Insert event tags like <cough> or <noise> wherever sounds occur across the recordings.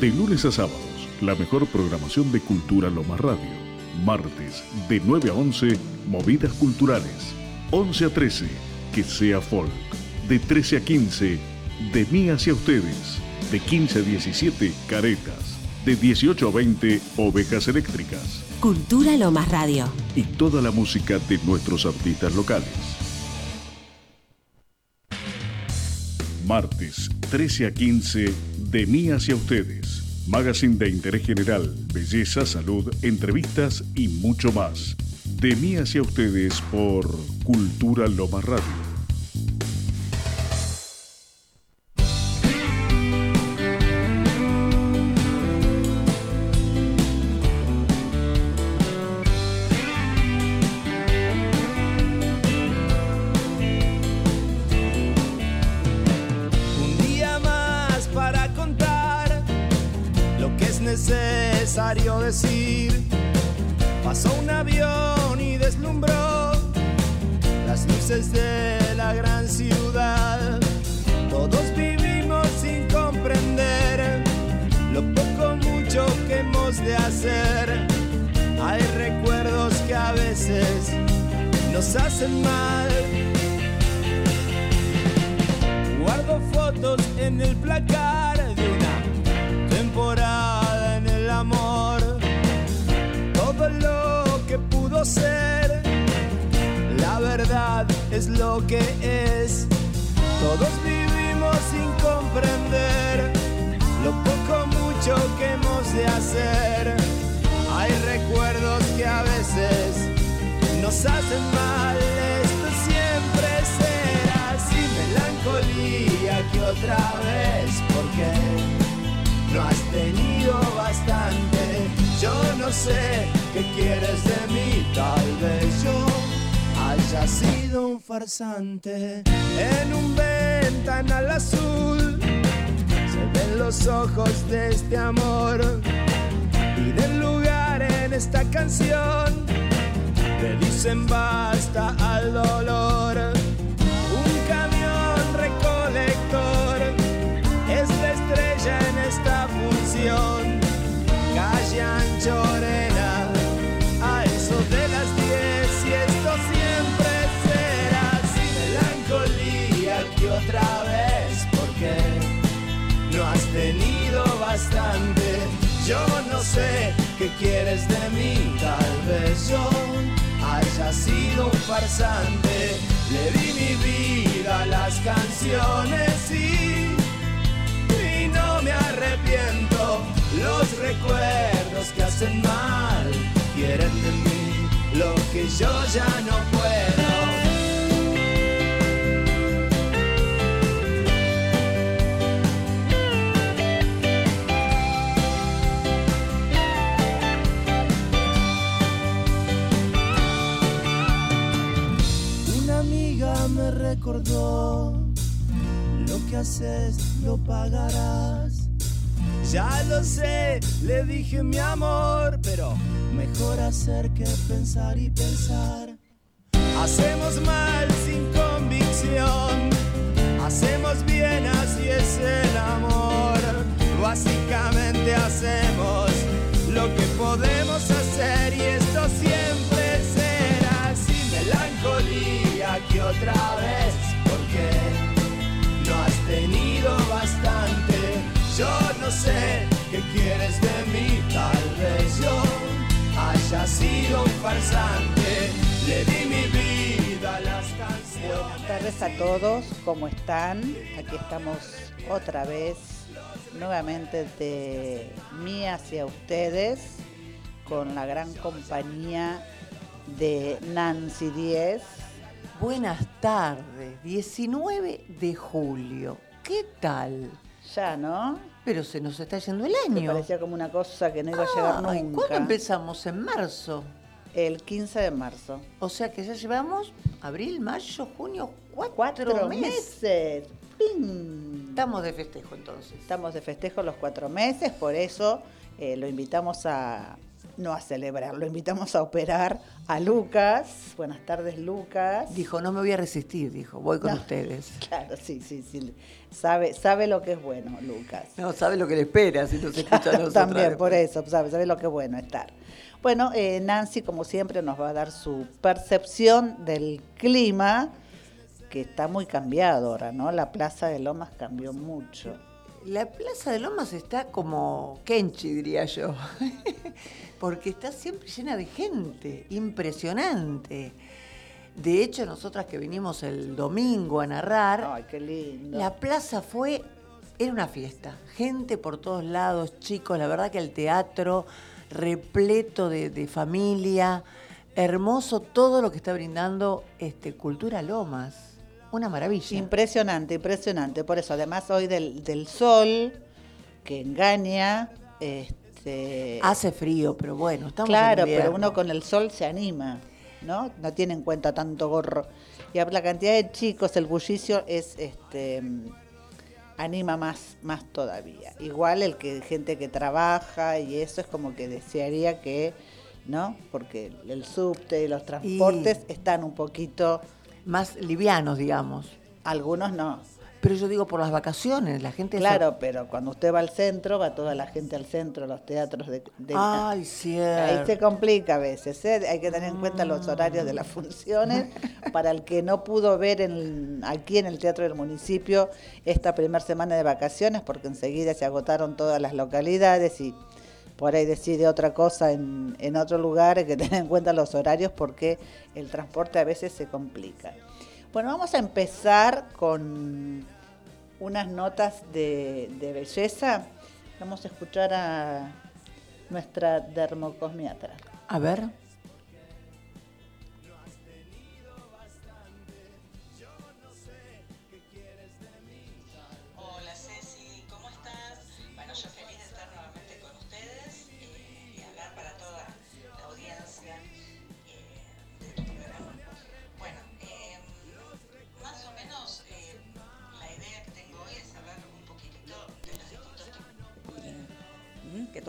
De lunes a sábados, la mejor programación de Cultura Loma Radio. Martes, de 9 a 11, Movidas Culturales. 11 a 13, Que sea Folk. De 13 a 15, De mí hacia ustedes. De 15 a 17, Caretas. De 18 a 20, Ovejas Eléctricas. Cultura Lomas Radio. Y toda la música de nuestros artistas locales. Martes, 13 a 15, De mí hacia ustedes. Magazine de interés general, belleza, salud, entrevistas y mucho más. De mí hacia ustedes por Cultura Loma Radio. Lo pagarás. Ya lo sé, le dije mi amor, pero mejor hacer que pensar y pensar. Hacemos mal sin convicción, hacemos bien, así es el amor. Básicamente hacemos Yo no sé qué quieres de mí, tal vez yo haya sido un farsante. Le di mi vida a las canciones. Buenas tardes a todos, ¿cómo están? Aquí estamos otra vez, nuevamente de mí hacia ustedes, con la gran compañía de Nancy Díez Buenas tardes, 19 de julio. ¿Qué tal? ¿No? Pero se nos está yendo el año. Me parecía como una cosa que no iba a llegar nunca. ¿Cuándo empezamos? ¿En marzo? El 15 de marzo. O sea que ya llevamos abril, mayo, junio, cuatro, meses. Estamos de festejo entonces. Estamos de festejo los cuatro meses, por eso eh, lo invitamos a, no a celebrar, lo invitamos a operar a Lucas. Buenas tardes, Lucas. Dijo, no me voy a resistir, dijo, voy con No. ustedes. <laughs> Claro, sí, sí, sí. Sabe, sabe lo que es bueno, Lucas. No, sabe lo que le espera si nos escucha a nosotros. También, por eso, sabe, sabe lo que es bueno estar. Bueno, eh, Nancy, como siempre, nos va a dar su percepción del clima, que está muy cambiado ahora, ¿no? La Plaza de Lomas cambió mucho. La Plaza de Lomas está como Kenchi, diría yo. <laughs> Porque está siempre llena de gente, impresionante. De hecho, nosotras que vinimos el domingo a narrar, Ay, qué lindo. la plaza fue, era una fiesta. Gente por todos lados, chicos. La verdad que el teatro repleto de, de familia. Hermoso todo lo que está brindando este, Cultura Lomas. Una maravilla. Impresionante, impresionante. Por eso, además hoy del, del sol, que engaña, este, Hace frío, pero bueno, estamos en Claro, pero uno con el sol se anima, ¿no? No tiene en cuenta tanto gorro. Y la cantidad de chicos, el bullicio es este anima más, más todavía. Igual el que gente que trabaja y eso es como que desearía que, ¿no? Porque el subte y los transportes están un poquito, Más livianos, digamos. algunos no. Pero yo digo por las vacaciones, la gente... se- Claro, pero cuando usted va al centro, va toda la gente al centro, los teatros de... de- Ay, Ahí cierto. se complica a veces, ¿eh? hay que tener en cuenta los horarios de las funciones. <laughs> Para el que no pudo ver en- aquí en el Teatro del Municipio esta primera semana de vacaciones, porque enseguida se agotaron todas las localidades y por ahí decide otra cosa en, en otro lugar, hay que <laughs> tener en cuenta los horarios porque el transporte a veces se complica. Bueno, vamos a empezar con unas notas de, de belleza. Vamos a escuchar a nuestra dermocosmiatra. A ver.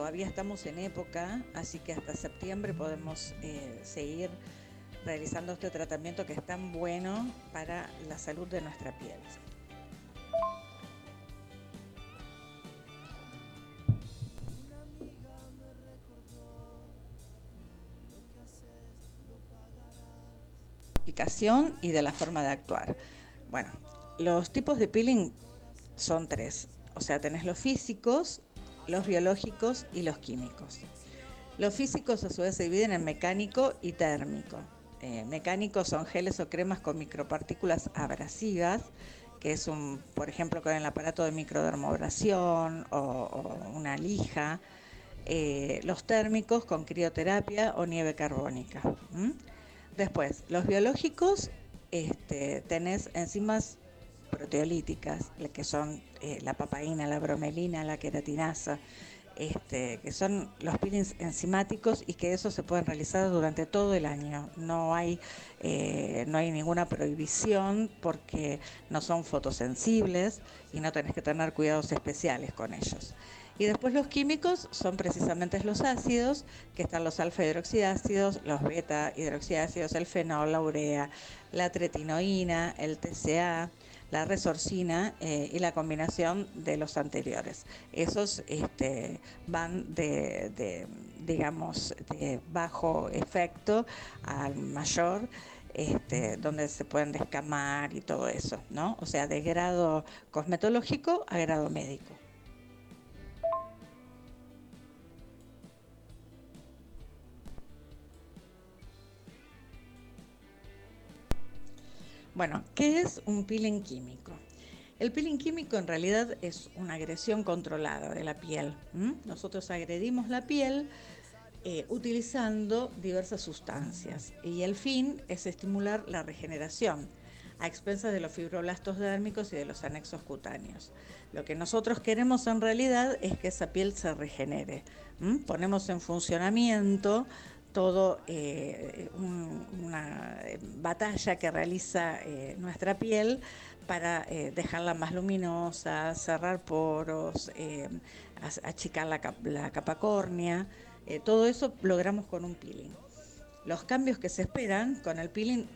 Todavía estamos en época, así que hasta septiembre podemos eh, seguir realizando este tratamiento que es tan bueno para la salud de nuestra piel. y de la forma de actuar. Bueno, los tipos de peeling son tres. O sea, tenés los físicos, los biológicos y los químicos. Los físicos a su vez se dividen en mecánico y térmico. Eh, mecánicos son geles o cremas con micropartículas abrasivas, que es un, por ejemplo, con el aparato de microdermoabrasión o, una lija. Eh, los térmicos con crioterapia o nieve carbónica. Después, los biológicos, este, tenés enzimas proteolíticas, que son eh, la papaína, la bromelina, la queratinasa, este, que son los peelings enzimáticos y que eso se pueden realizar durante todo el año. No hay, eh, no hay ninguna prohibición porque no son fotosensibles y no tenés que tener cuidados especiales con ellos. Y después los químicos son precisamente los ácidos, que están los alfa hidroxiácidos, los beta hidroxiácidos, el fenol, la urea, la tretinoína, el TCA, la resorcina eh, y la combinación de los anteriores. Esos este, van de, de, digamos, de bajo efecto al mayor. Este, donde se pueden descamar y todo eso, ¿no? O sea, de grado cosmetológico a grado médico. Bueno, ¿qué es un peeling químico? El peeling químico en realidad es una agresión controlada de la piel. Nosotros agredimos la piel eh, utilizando diversas sustancias y el fin es estimular la regeneración a expensas de los fibroblastos dérmicos y de los anexos cutáneos. Lo que nosotros queremos en realidad es que esa piel se regenere. Ponemos en funcionamiento todo eh, un- eh, batalla que realiza eh, nuestra piel para eh, dejarla más luminosa, cerrar poros, achicar la, la capa córnea todo eso logramos con un peeling. Los cambios que se esperan con el peeling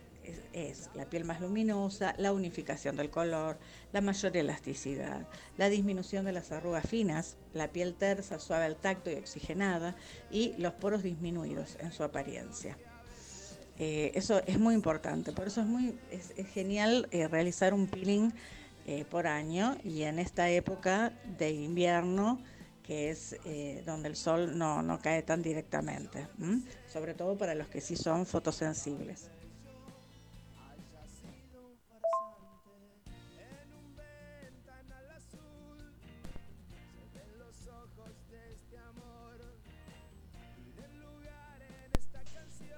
es, la piel más luminosa, la unificación del color, la mayor elasticidad, la disminución de las arrugas finas, la piel tersa, suave al tacto y oxigenada y los poros disminuidos en su apariencia. Eh, eso es muy importante, por eso es, muy, es, genial eh, realizar un peeling eh, por año y en esta época de invierno que es donde el sol no, no, cae tan directamente, sobre todo para los que sí son fotosensibles.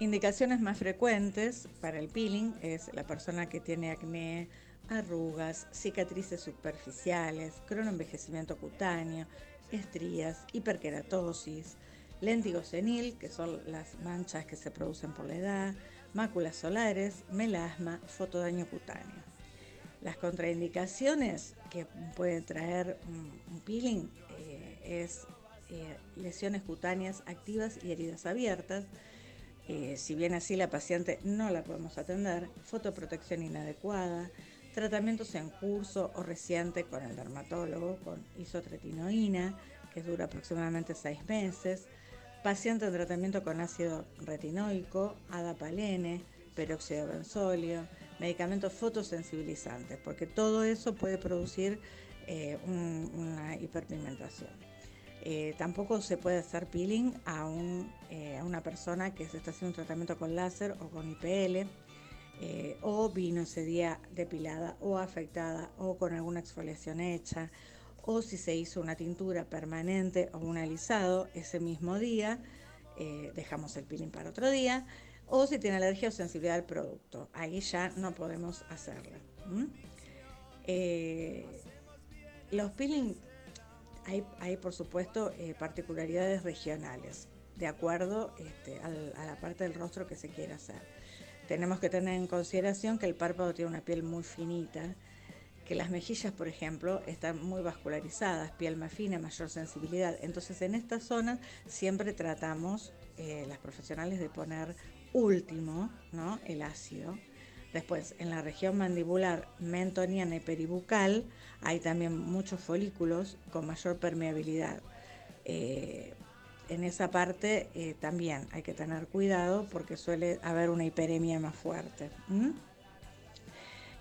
Indicaciones más frecuentes para el peeling es la persona que tiene acné, arrugas, cicatrices superficiales, cronoenvejecimiento cutáneo, estrías, hiperkeratosis, léntigo senil, que son las manchas que se producen por la edad, máculas solares, melasma, fotodaño cutáneo. Las contraindicaciones que puede traer un, peeling eh, es eh, lesiones cutáneas activas y heridas abiertas, eh, si bien así la paciente no la podemos atender, fotoprotección inadecuada, tratamientos en curso o reciente con el dermatólogo con isotretinoína, que dura aproximadamente seis meses, paciente en tratamiento con ácido retinoico, adapalene, peróxido de benzolio, medicamentos fotosensibilizantes, porque todo eso puede producir eh, una hiperpigmentación. Eh, tampoco se puede hacer peeling a, eh, a, una persona que se está haciendo un tratamiento con láser o con IPL, eh, o vino ese día depilada o afectada o con alguna exfoliación hecha, o si se hizo una tintura permanente o un alisado ese mismo día, dejamos el peeling para otro día, o si tiene alergia o sensibilidad al producto, ahí ya no podemos hacerlo. los peeling hay, por supuesto, eh, particularidades regionales, de acuerdo este, a la parte del rostro que se quiera hacer. Tenemos que tener en consideración que el párpado tiene una piel muy finita, que las mejillas, por ejemplo, están muy vascularizadas, piel más fina, mayor sensibilidad. Entonces, en esta zona siempre tratamos, eh, las profesionales, de poner último ¿no? el ácido Después, en la región mandibular mentoniana y peribucal hay también muchos folículos con mayor permeabilidad. Eh, en esa parte eh, también hay que tener cuidado porque suele haber una hiperemia más fuerte.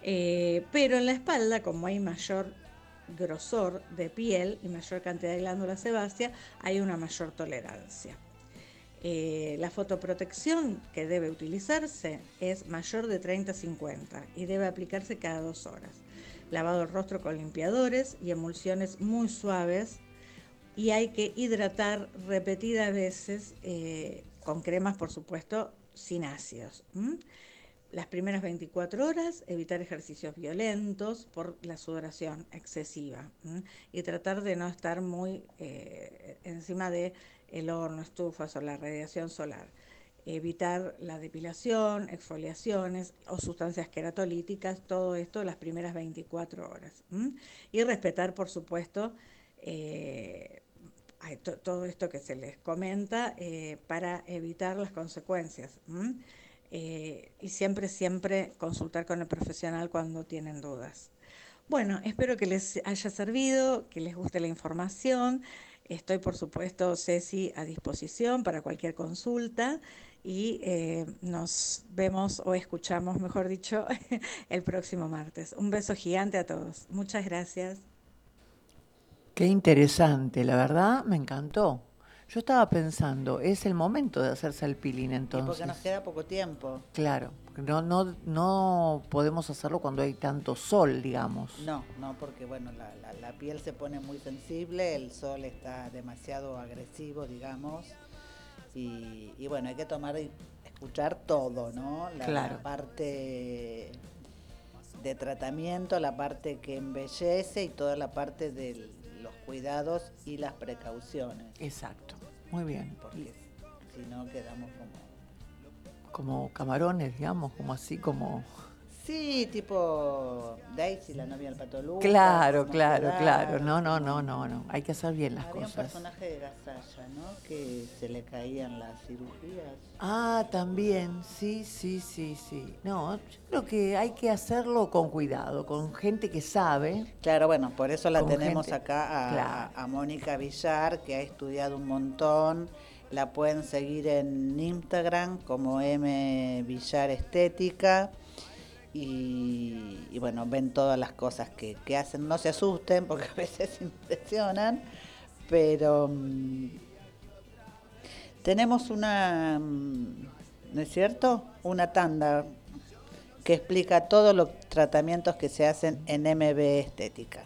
Eh, pero en la espalda, como hay mayor grosor de piel y mayor cantidad de glándulas sebáceas, hay una mayor tolerancia. Eh, la fotoprotección que debe utilizarse es mayor de 30-50 y debe aplicarse cada dos horas. Lavado el rostro con limpiadores y emulsiones muy suaves y hay que hidratar repetidas veces eh, con cremas, por supuesto, sin ácidos. Las primeras 24 horas, evitar ejercicios violentos por la sudoración excesiva y tratar de no estar muy eh, encima de el horno, estufas o la radiación solar. Evitar la depilación, exfoliaciones o sustancias queratolíticas, todo esto las primeras 24 horas. Y respetar, por supuesto, eh, todo esto que se les comenta eh, para evitar las consecuencias. Eh, y siempre, siempre consultar con el profesional cuando tienen dudas. Bueno, espero que les haya servido, que les guste la información. Estoy, por supuesto, Ceci, a disposición para cualquier consulta y eh, nos vemos o escuchamos, mejor dicho, <laughs> el próximo martes. Un beso gigante a todos. Muchas gracias. Qué interesante, la verdad me encantó. Yo estaba pensando, es el momento de hacerse el peeling entonces. porque nos queda poco tiempo. Claro, no, no, no podemos hacerlo cuando hay tanto sol, digamos. No, no, porque bueno, la, piel se pone muy sensible, el sol está demasiado agresivo, digamos. Y, bueno, hay que tomar y escuchar todo, ¿no? la parte de tratamiento, la parte que embellece y toda la parte de los cuidados y las precauciones. Exacto. Muy bien. Porque si no quedamos como... Como camarones, digamos, como así, como... Sí, tipo Daisy, la novia del Pato Lucas, Claro, claro, claro. No, no, no, no, no. Hay que hacer bien las Había un cosas. personaje de Gasalla, ¿no? Que se le caían las cirugías. Ah, también, sí, sí, sí, sí. No, yo creo que hay que hacerlo con cuidado, con gente que sabe. Claro, bueno, por eso la tenemos gente- acá a, claro. a Mónica Villar, que ha estudiado un montón. La pueden seguir en Instagram como M Villar Estética. Y, y bueno, ven todas las cosas que, que hacen. No se asusten porque a veces <laughs> impresionan, pero mm, tenemos una, mm, ¿no es cierto? Una tanda que explica todos los tratamientos que se hacen en MB Estética.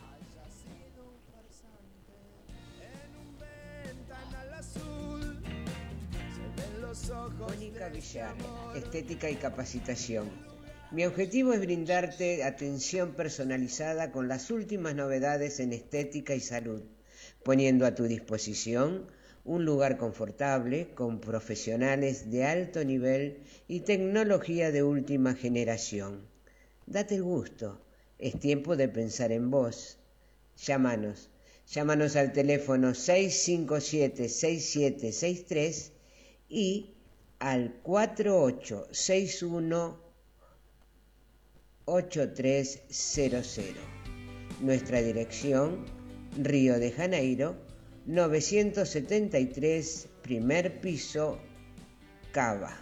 Mónica Villar, Estética y Capacitación. Mi objetivo es brindarte atención personalizada con las últimas novedades en estética y salud, poniendo a tu disposición un lugar confortable con profesionales de alto nivel y tecnología de última generación. Date el gusto, es tiempo de pensar en vos. Llámanos, llámanos al teléfono 657-6763 y al 4861 8300. Nuestra dirección, Río de Janeiro, 973, primer piso, Cava.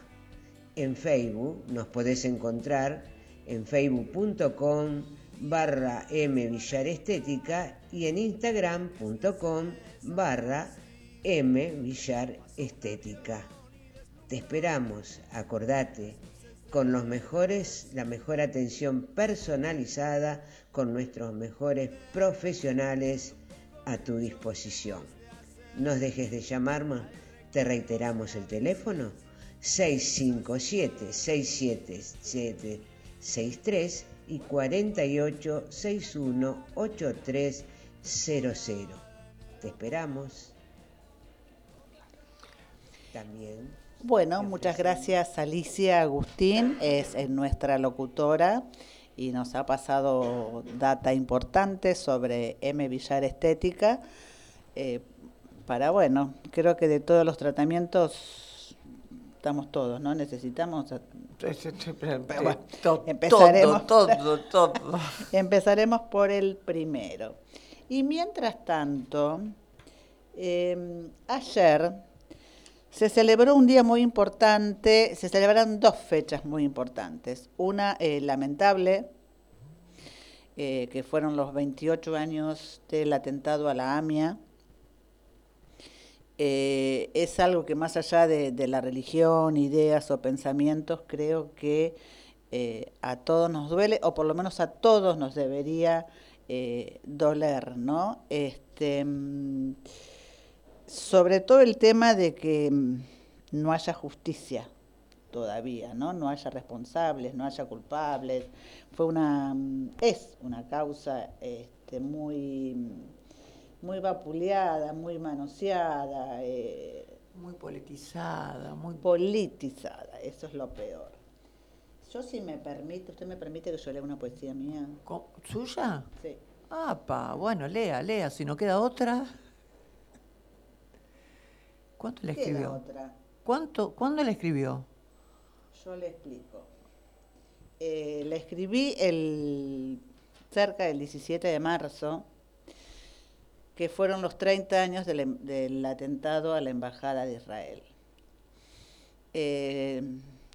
En Facebook nos podés encontrar en facebook.com barra mvillarestética y en instagram.com barra mvillarestética. Te esperamos, acordate, con los mejores, la mejor atención personalizada, con nuestros mejores profesionales a tu disposición. No dejes de llamarnos, te reiteramos el teléfono 657-67763 y 4861-8300. Te esperamos. También Bueno, muchas gracias Alicia Agustín, es, nuestra locutora y nos ha pasado data importante sobre M. Villar Estética. eh, para, bueno, creo que de todos los tratamientos estamos todos, ¿no? Necesitamos... bueno, todo, empezaremos. todo, todo, todo. <laughs> Empezaremos por el primero. Y mientras tanto, eh, ayer se celebró un día muy importante, se celebraron dos fechas muy importantes. Una eh, lamentable, eh, que fueron los 28 años del atentado a la AMIA. Eh, es algo que más allá de, de la religión, ideas o pensamientos, creo que a todos nos duele, o por lo menos a todos nos debería doler, ¿no? Este, mm, sobre todo el tema de que mm, no haya justicia todavía, ¿no? No haya responsables, no haya culpables. Fue una, mm, es una causa este, muy, muy vapuleada, muy manoseada, eh, Muy politizada, muy... politizada, eso es lo peor. Yo si me permite, ¿usted me permite que yo lea una poesía mía? ¿Suya? Sí. Apa, bueno, lea, lea, si no queda otra. ¿Cuánto le Queda escribió? otra. ¿Cuánto, ¿Cuándo le escribió? Yo le explico. Eh, le escribí el, cerca del 17 de marzo, que fueron los 30 años del, em- del atentado a la Embajada de Israel. Eh,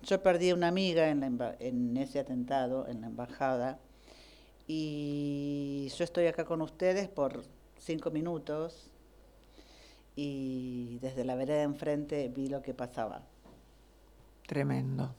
yo perdí una amiga en, la en ese atentado, en la embajada, y yo estoy acá con ustedes por cinco minutos y desde la vereda de enfrente vi lo que pasaba. Tremendo.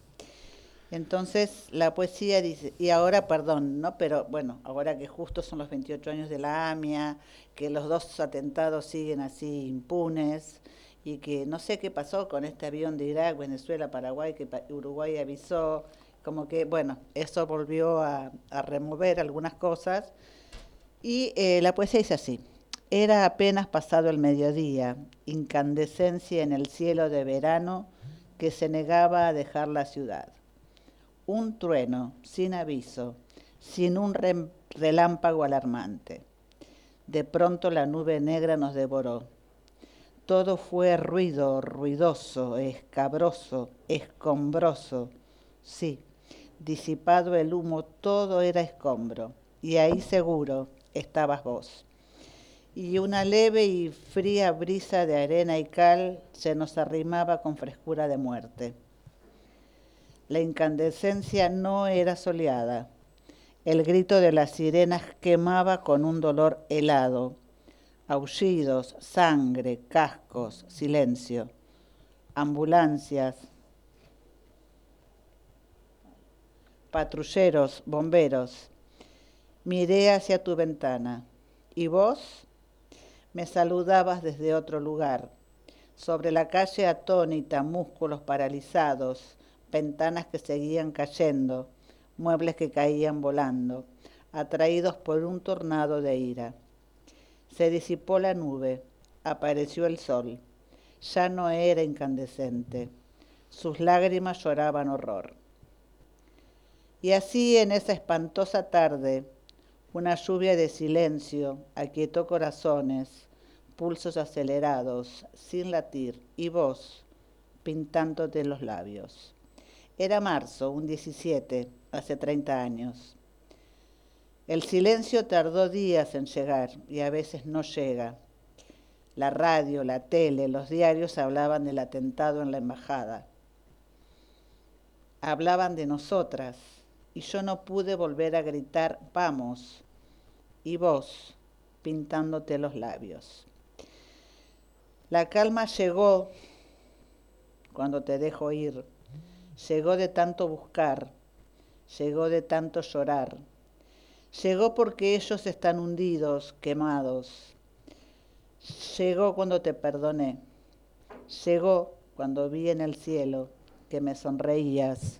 Entonces la poesía dice, y ahora, perdón, ¿no? Pero bueno, ahora que justo son los 28 años de la AMIA, que los dos atentados siguen así impunes, y que no sé qué pasó con este avión de Irak, Venezuela, Paraguay, que Uruguay avisó, como que, bueno, eso volvió a, a remover algunas cosas. Y eh, la poesía dice así, era apenas pasado el mediodía, incandescencia en el cielo de verano que se negaba a dejar la ciudad un trueno, sin aviso, sin un relámpago alarmante. De pronto la nube negra nos devoró. Todo fue ruido, ruidoso, escabroso, escombroso. Sí, disipado el humo, todo era escombro. Y ahí seguro estabas vos. Y una leve y fría brisa de arena y cal se nos arrimaba con frescura de muerte. La incandescencia no era soleada. El grito de las sirenas quemaba con un dolor helado. Aullidos, sangre, cascos, silencio. Ambulancias, patrulleros, bomberos. Miré hacia tu ventana. ¿Y vos? Me saludabas desde otro lugar. Sobre la calle atónita, músculos paralizados, ventanas que seguían cayendo, muebles que caían volando, atraídos por un tornado de ira. Se disipó la nube, apareció el sol. Ya no era incandescente. Sus lágrimas lloraban horror. Y así en esa espantosa tarde, una lluvia de silencio aquietó corazones, pulsos acelerados, sin latir, y voz pintándote los labios. Era marzo, un 17, hace 30 años. El silencio tardó días en llegar y a veces no llega. La radio, la tele, los diarios hablaban del atentado en la embajada. Hablaban de nosotras y yo no pude volver a gritar, vamos, y vos pintándote los labios. La calma llegó cuando te dejo ir. Llegó de tanto buscar, llegó de tanto llorar, llegó porque ellos están hundidos, quemados, llegó cuando te perdoné, llegó cuando vi en el cielo que me sonreías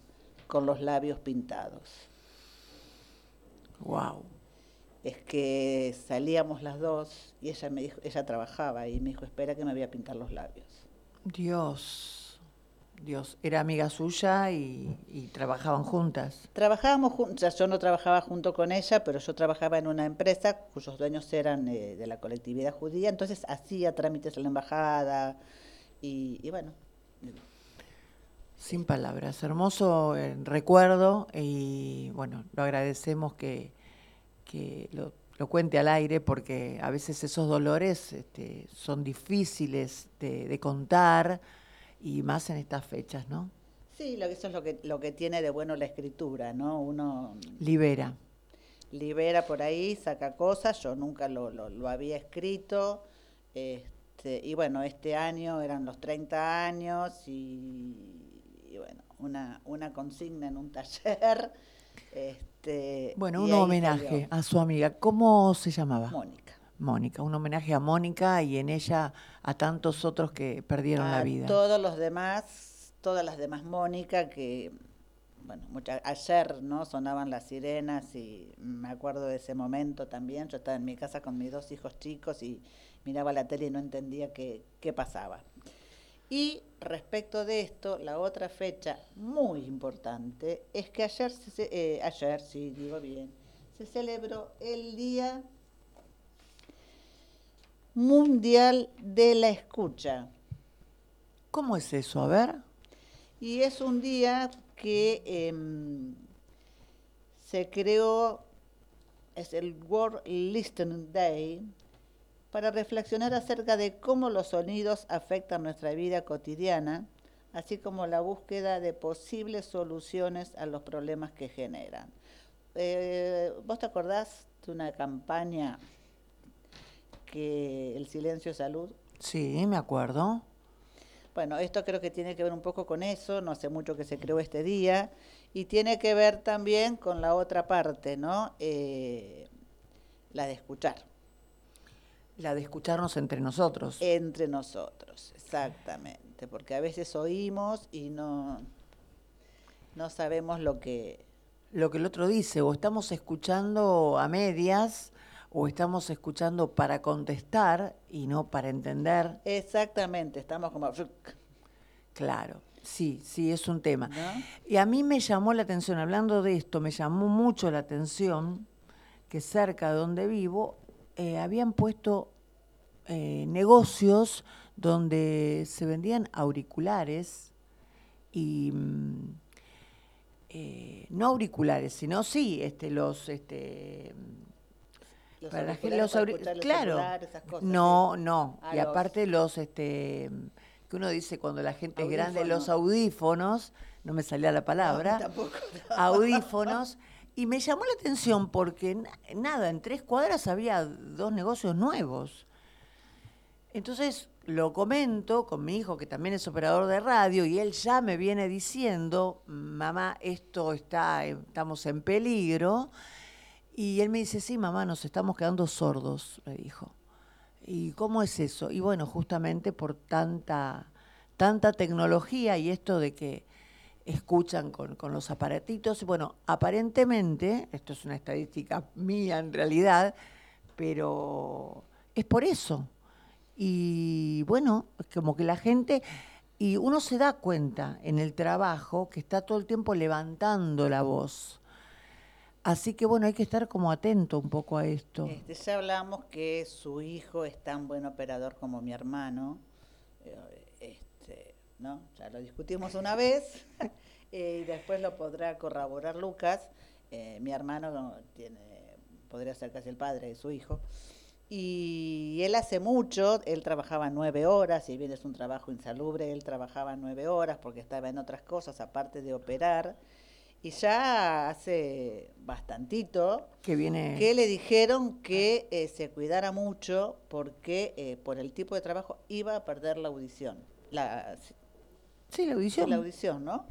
con los labios pintados. Wow. Es que salíamos las dos y ella me dijo, ella trabajaba y me dijo, espera que me voy a pintar los labios. Dios. Dios, era amiga suya y, trabajaban juntas. Trabajábamos juntas, yo no trabajaba junto con ella, pero yo trabajaba en una empresa cuyos dueños eran eh, de la colectividad judía, entonces hacía trámites en la embajada y, bueno. Sin palabras, hermoso eh, recuerdo y bueno, lo agradecemos que, lo, cuente al aire porque a veces esos dolores este, son difíciles de contar y más en estas fechas, ¿no? Sí, lo, eso es lo que, lo que tiene de bueno la escritura, ¿no? Uno... Libera. Libera por ahí, saca cosas, yo nunca lo, lo, había escrito, este, y bueno, este año eran los 30 años y, bueno, una, una consigna en un taller. <laughs> Este, bueno, un homenaje a su amiga. ¿Cómo se llamaba? Mónica. Mónica, un homenaje a Mónica y en ella a tantos otros que perdieron la vida. Todos los demás, todas las demás Mónica que bueno, ayer no sonaban las sirenas y me acuerdo de ese momento también. Yo estaba en mi casa con mis dos hijos chicos y miraba la tele y no entendía qué, qué pasaba. Y respecto de esto, la otra fecha muy importante es que ayer, se, eh, ayer, sí, digo bien, se celebró el Día Mundial de la Escucha. ¿Cómo es eso? A ver. Y es un día que em, se creó, es el World Listening Day, para reflexionar acerca de cómo los sonidos afectan nuestra vida cotidiana, así como la búsqueda de posibles soluciones a los problemas que generan. Eh, ¿Vos te acordás de una campaña que el silencio es salud. Sí, me acuerdo. Bueno, esto creo que tiene que ver un poco con eso, no hace mucho que se creó este día, y tiene que ver también con la otra parte, ¿no? Eh, la de escuchar. La de escucharnos entre nosotros. Entre nosotros, exactamente, porque a veces oímos y no, no sabemos lo que... Lo que el otro dice, o estamos escuchando a medias o estamos escuchando para contestar y no para entender. Exactamente, estamos como... Claro, sí, sí, es un tema. ¿no? Y a mí me llamó la atención, hablando de esto, me llamó mucho la atención que cerca de donde vivo eh, habían puesto eh, negocios donde se vendían auriculares y mm, eh, no auriculares, sino sí, este, los, este, Los para para claro, esas cosas, no, sí. no, y los- aparte los, este, que uno dice cuando la gente es grande, los Audífonos. no me salía la palabra, tampoco, audífonos, <laughs> y me llamó la atención porque na- nada, en tres cuadras había dos negocios nuevos. Entonces lo comento con mi hijo, que también es operador de radio, y él ya me viene diciendo, mamá, esto está, estamos en peligro. Y él me dice, sí, mamá, nos estamos quedando sordos, me dijo. ¿Y cómo es eso? Y bueno, justamente por tanta, tanta tecnología y esto de que escuchan con, con los aparatitos. Bueno, aparentemente, esto es una estadística mía en realidad, pero es por eso. Y bueno, como que la gente, y uno se da cuenta en el trabajo que está todo el tiempo levantando la voz. Así que bueno, hay que estar como atento un poco a esto. Este, ya hablamos que su hijo es tan buen operador como mi hermano. eh, Este, ¿no? Ya lo discutimos una vez <laughs> eh, y después lo podrá corroborar Lucas. Eh, mi hermano tiene, podría ser casi el padre de su hijo. Y él hace mucho, él trabajaba nueve horas, si bien es un trabajo insalubre, él trabajaba nueve horas porque estaba en otras cosas aparte de operar. Y ya hace bastantito Que viene. que le dijeron que eh, se cuidara mucho porque eh, por el tipo de trabajo iba a perder la audición. La, Sí, la audición. la audición, ¿no?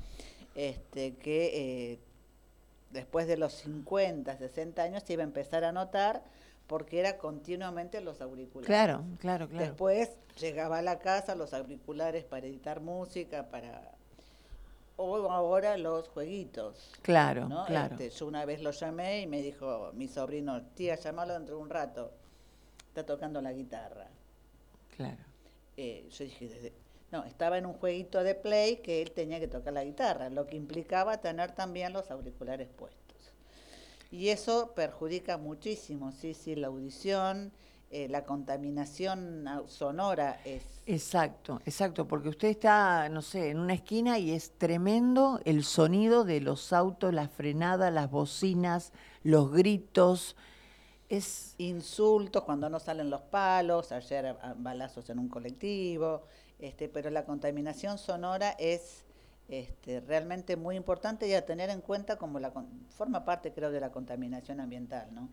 Este, que eh, después de los 50, 60 años se iba a empezar a notar porque era continuamente los auriculares. Claro, claro, claro. Después llegaba a la casa los auriculares para editar música, para... O ahora los jueguitos. Claro, ¿no? claro. Este, yo una vez lo llamé y me dijo mi sobrino, tía, llamalo dentro de un rato. Está tocando la guitarra. Claro. Eh, yo dije, desde- no, estaba en un jueguito de play que él tenía que tocar la guitarra, lo que implicaba tener también los auriculares puestos. Y eso perjudica muchísimo, sí, sí, la audición, eh, la contaminación sonora es... Exacto, exacto, porque usted está, no sé, en una esquina y es tremendo el sonido de los autos, las frenadas, las bocinas, los gritos. Es insultos cuando no salen los palos, ayer a- a balazos en un colectivo, este, pero la contaminación sonora es este, realmente muy importante y a tener en cuenta como la forma parte creo de la contaminación ambiental, ¿no?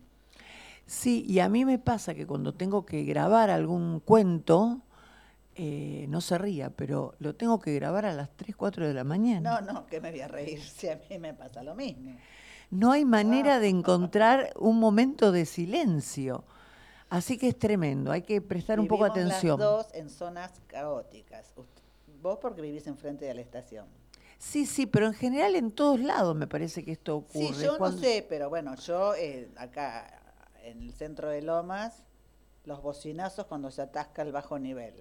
Sí, y a mí me pasa que cuando tengo que grabar algún cuento, eh, no se ría, pero lo tengo que grabar a las 3, 4 de la mañana. No, no, que me voy a reír si a mí me pasa lo mismo. No hay manera Ah. de encontrar un momento de silencio. Así que es tremendo, hay que prestar un poco de atención. Las dos en zonas caóticas. Vos porque vivís enfrente de la estación. Sí, sí, pero en general en todos lados me parece que esto ocurre. Sí, yo Cuando- no sé, pero bueno, yo eh, acá en el centro de Lomas, los bocinazos cuando se atasca el bajo nivel.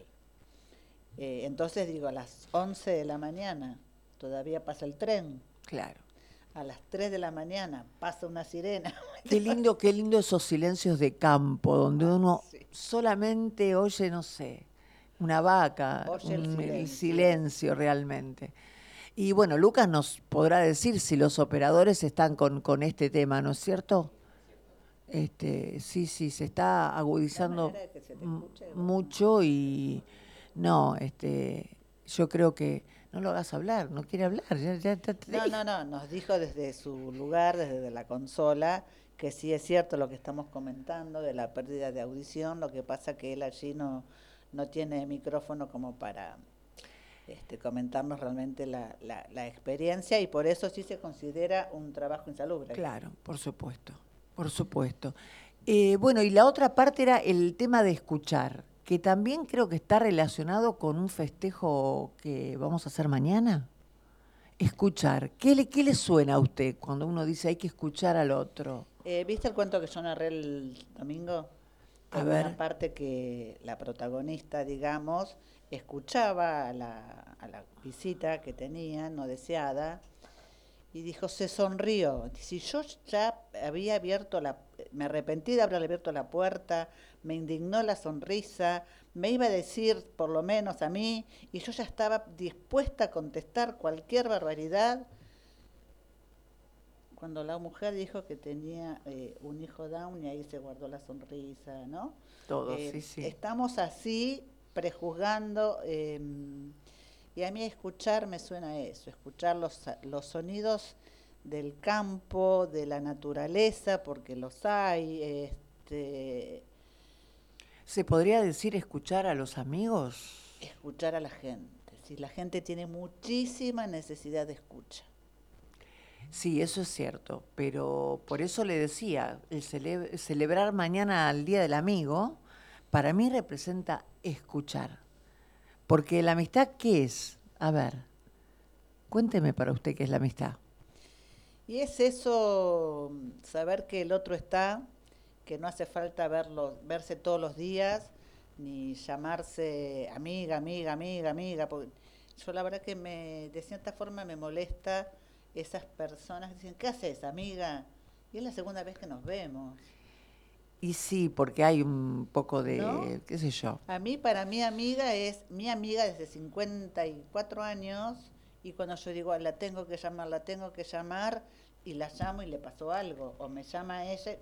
Eh, entonces digo, a las 11 de la mañana todavía pasa el tren, Claro. a las 3 de la mañana pasa una sirena. <laughs> Qué lindo, qué lindo esos silencios de campo, donde uno sí. solamente oye, no sé, una vaca, Oye el un- silencio. silencio realmente. Y bueno, Lucas nos podrá decir si los operadores están con, con este tema, ¿no es cierto? Este, sí, sí, se está agudizando se escuche, mucho y no, este, yo creo que no lo hagas hablar, no quiere hablar. ya- ya- No, no, no, nos dijo desde su lugar, desde la consola, que sí es cierto lo que estamos comentando de la pérdida de audición, lo que pasa que él allí no, no tiene micrófono como para este, comentarnos realmente la, la, la experiencia y por eso sí se considera un trabajo insalubre. Claro, por supuesto, por supuesto. Eh, bueno, y la otra parte era el tema de escuchar, que también creo que está relacionado con un festejo que vamos a hacer mañana. Escuchar, ¿qué le, qué le suena a usted cuando uno dice hay que escuchar al otro? Eh, ¿Viste el cuento que yo narré el domingo? A Hay ver. una parte que la protagonista, digamos, escuchaba a la, a la visita que tenía, no deseada, y dijo, se sonrió. Si yo ya había abierto la, me arrepentí de haber abierto la puerta, me indignó la sonrisa, me iba a decir, por lo menos a mí, y yo ya estaba dispuesta a contestar cualquier barbaridad. Cuando la mujer dijo que tenía eh, un hijo down y ahí se guardó la sonrisa, ¿no? Todos, Eh, sí, sí. Estamos así prejuzgando. eh, y a mí escuchar me suena a eso, escuchar los, los sonidos del campo, de la naturaleza, porque los hay. Este, ¿Se podría decir escuchar a los amigos? escuchar a la gente. Si la gente tiene muchísima necesidad de escucha. Sí, eso es cierto, pero por eso le decía, el cele- celebrar mañana al Día del Amigo, para mí representa escuchar. Porque la amistad, ¿qué es? A ver, cuénteme para usted qué es la amistad. Y es eso, saber que el otro está, que no hace falta verlo, verse todos los días, ni llamarse amiga, amiga, amiga, amiga. porque yo la verdad que me, de cierta forma me molesta esas personas que dicen, ¿qué haces, amiga? Y es la segunda vez que nos vemos. Y sí, porque hay un poco de, ¿No? qué sé yo, A mí, para mí, amiga es mi amiga desde 54 años y cuando yo digo, la tengo que llamar, la tengo que llamar y la llamo y le pasó algo, o me llama ella,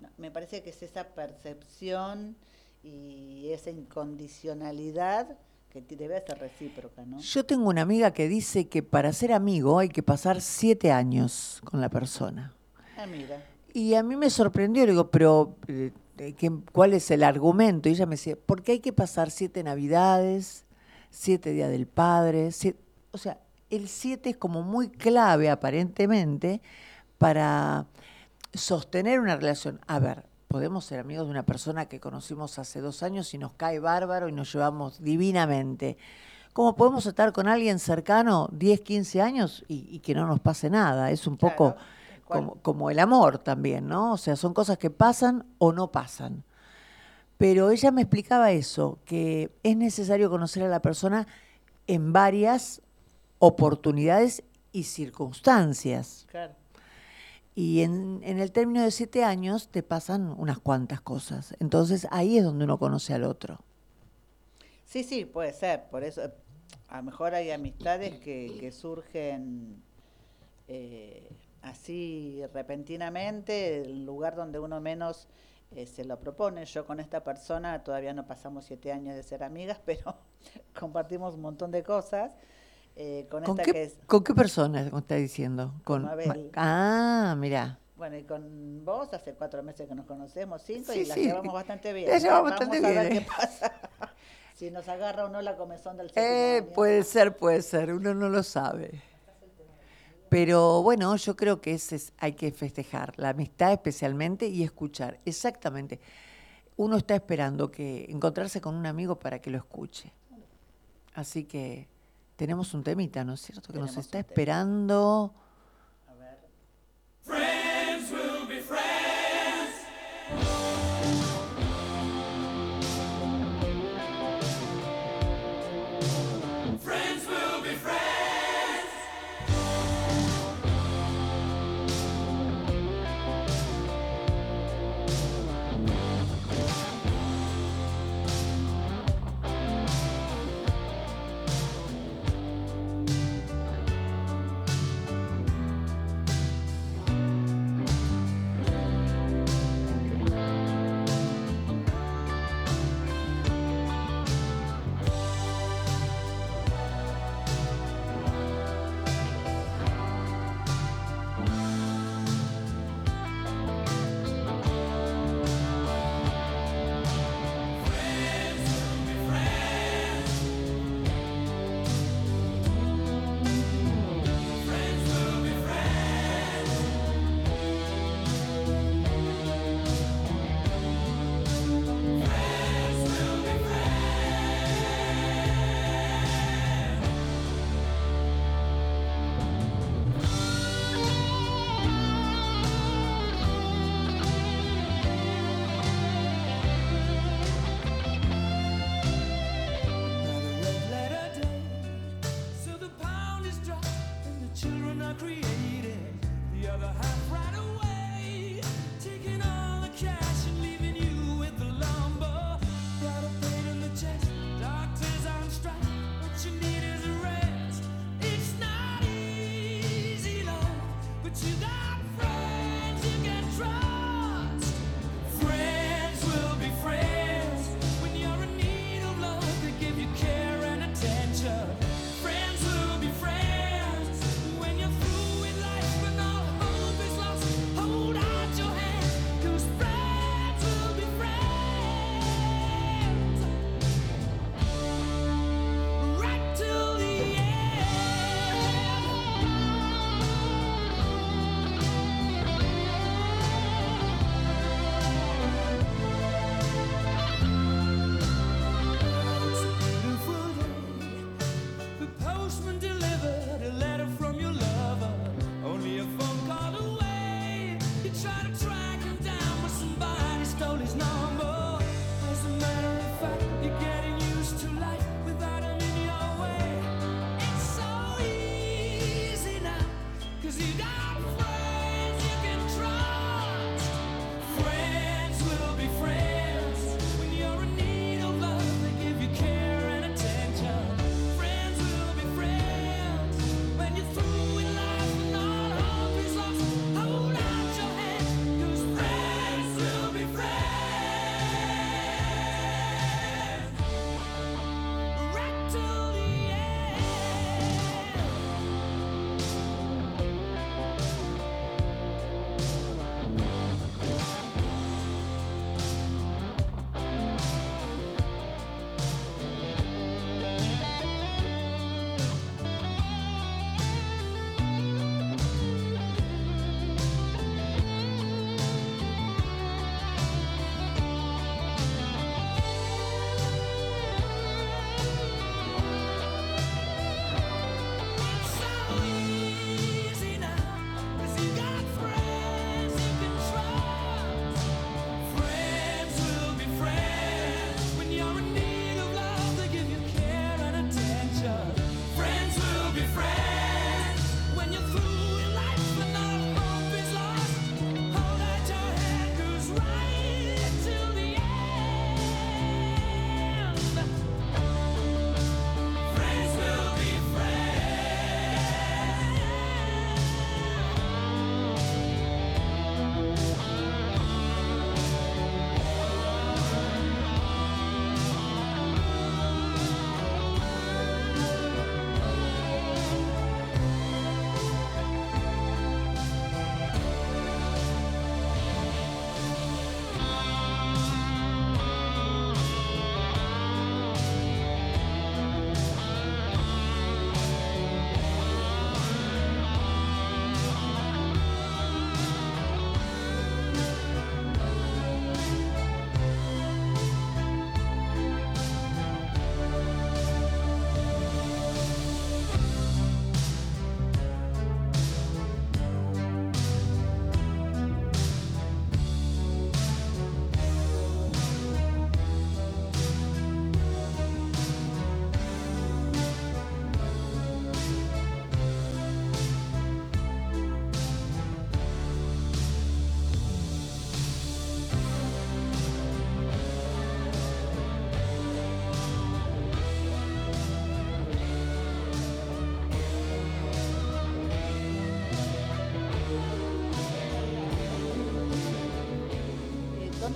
no, me parece que es esa percepción y esa incondicionalidad que debe ser recíproca, ¿no? Yo tengo una amiga que dice que para ser amigo hay que pasar siete años con la persona. Ah, mira, Y a mí me sorprendió, le digo, pero eh, eh, ¿qué- ¿cuál es el argumento? Y ella me decía, porque hay que pasar siete navidades, siete días del padre, sie- o sea, el siete es como muy clave aparentemente para sostener una relación. A ver, podemos ser amigos de una persona que conocimos hace dos años y nos cae bárbaro y nos llevamos divinamente. ¿Cómo podemos estar con alguien cercano 10, 15 años y, que no nos pase nada? Es un poco. Como, como el amor también, ¿no? O sea, son cosas que pasan o no pasan. Pero ella me explicaba eso, que es necesario conocer a la persona en varias oportunidades y circunstancias. claro. Y en, en el término de siete años te pasan unas cuantas cosas. Entonces ahí es donde uno conoce al otro. Sí, sí, puede ser. Por eso, a lo mejor hay amistades que, que surgen eh, así repentinamente, el lugar donde uno menos eh, se lo propone. Yo con esta persona todavía no pasamos siete años de ser amigas, <laughs> pero compartimos un montón de cosas. Eh, con, ¿Con esta qué, que es, ¿Con qué persona está diciendo? Con. Ah, mira. bueno, y con vos hace cuatro meses que nos conocemos, cinco, Sí, y la sí. llevamos bastante bien. La llevamos Vamos bastante a ver bien, qué pasa. <laughs> si nos agarra o no la comezón del séptimo Eh, año. puede ser, puede ser, uno no lo sabe. Pero bueno, yo creo que ese es, hay que festejar, la amistad especialmente y escuchar. Exactamente. Uno está esperando que encontrarse con un amigo para que lo escuche. Así que tenemos un temita, ¿no es cierto? Que nos está esperando.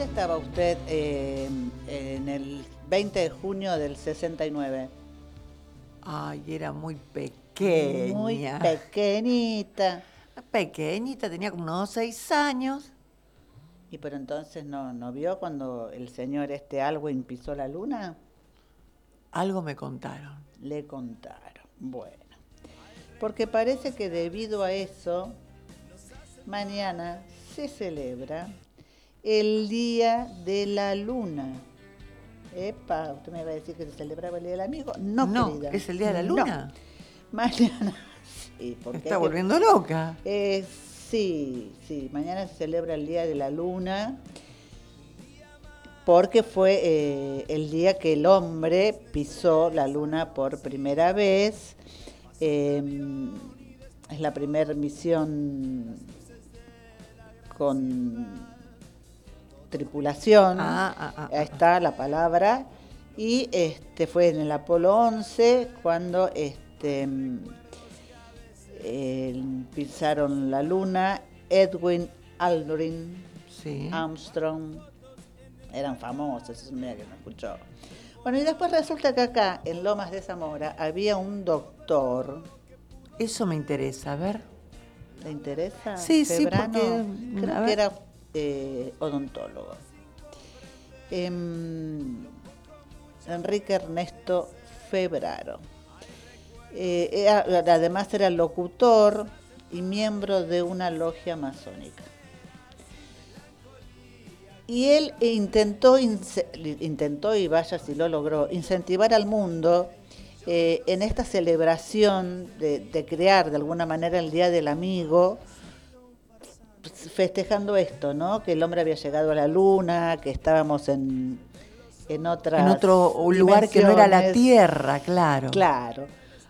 ¿Dónde estaba usted eh, en el 20 de junio del 69? Ay, era muy pequeña. Muy pequeñita. Pequeñita, tenía como unos seis años. ¿Y por entonces no, no vio cuando el señor este Alwyn pisó la luna? Algo me contaron. Le contaron. Bueno. Porque parece que debido a eso, mañana se celebra el Día de la Luna. Epa, usted me va a decir que se celebraba el Día del Amigo. No, No, querida. ¿es el Día de la No. Luna? Mañana, <laughs> sí, porque está que- volviendo loca. Eh, sí, sí, mañana se celebra el Día de la Luna porque fue eh, el día que el hombre pisó la luna por primera vez. Eh, es la primera misión con tripulación. Ah, ah, ah, Ahí está la palabra. Y este fue en el Apolo 11 cuando este mm, eh, pisaron la luna Edwin Aldrin, Sí. Armstrong, eran famosos, eso mira que no escuchó. Bueno, y después resulta que acá, en Lomas de Zamora, había un doctor, Eso me interesa, a ver. ¿le interesa? Sí, sí, Febrano? porque, Creo que era eh, odontólogo. Em, Enrique Ernesto Febraro. Eh, además era locutor y miembro de una logia masónica. Y él intentó, intentó y vaya si lo logró, incentivar al mundo eh, en esta celebración de crear de alguna manera el Día del Amigo, festejando esto, ¿no? Que el hombre había llegado a la luna, que estábamos en, en otra En otro lugar que no era la Tierra, claro. Claro,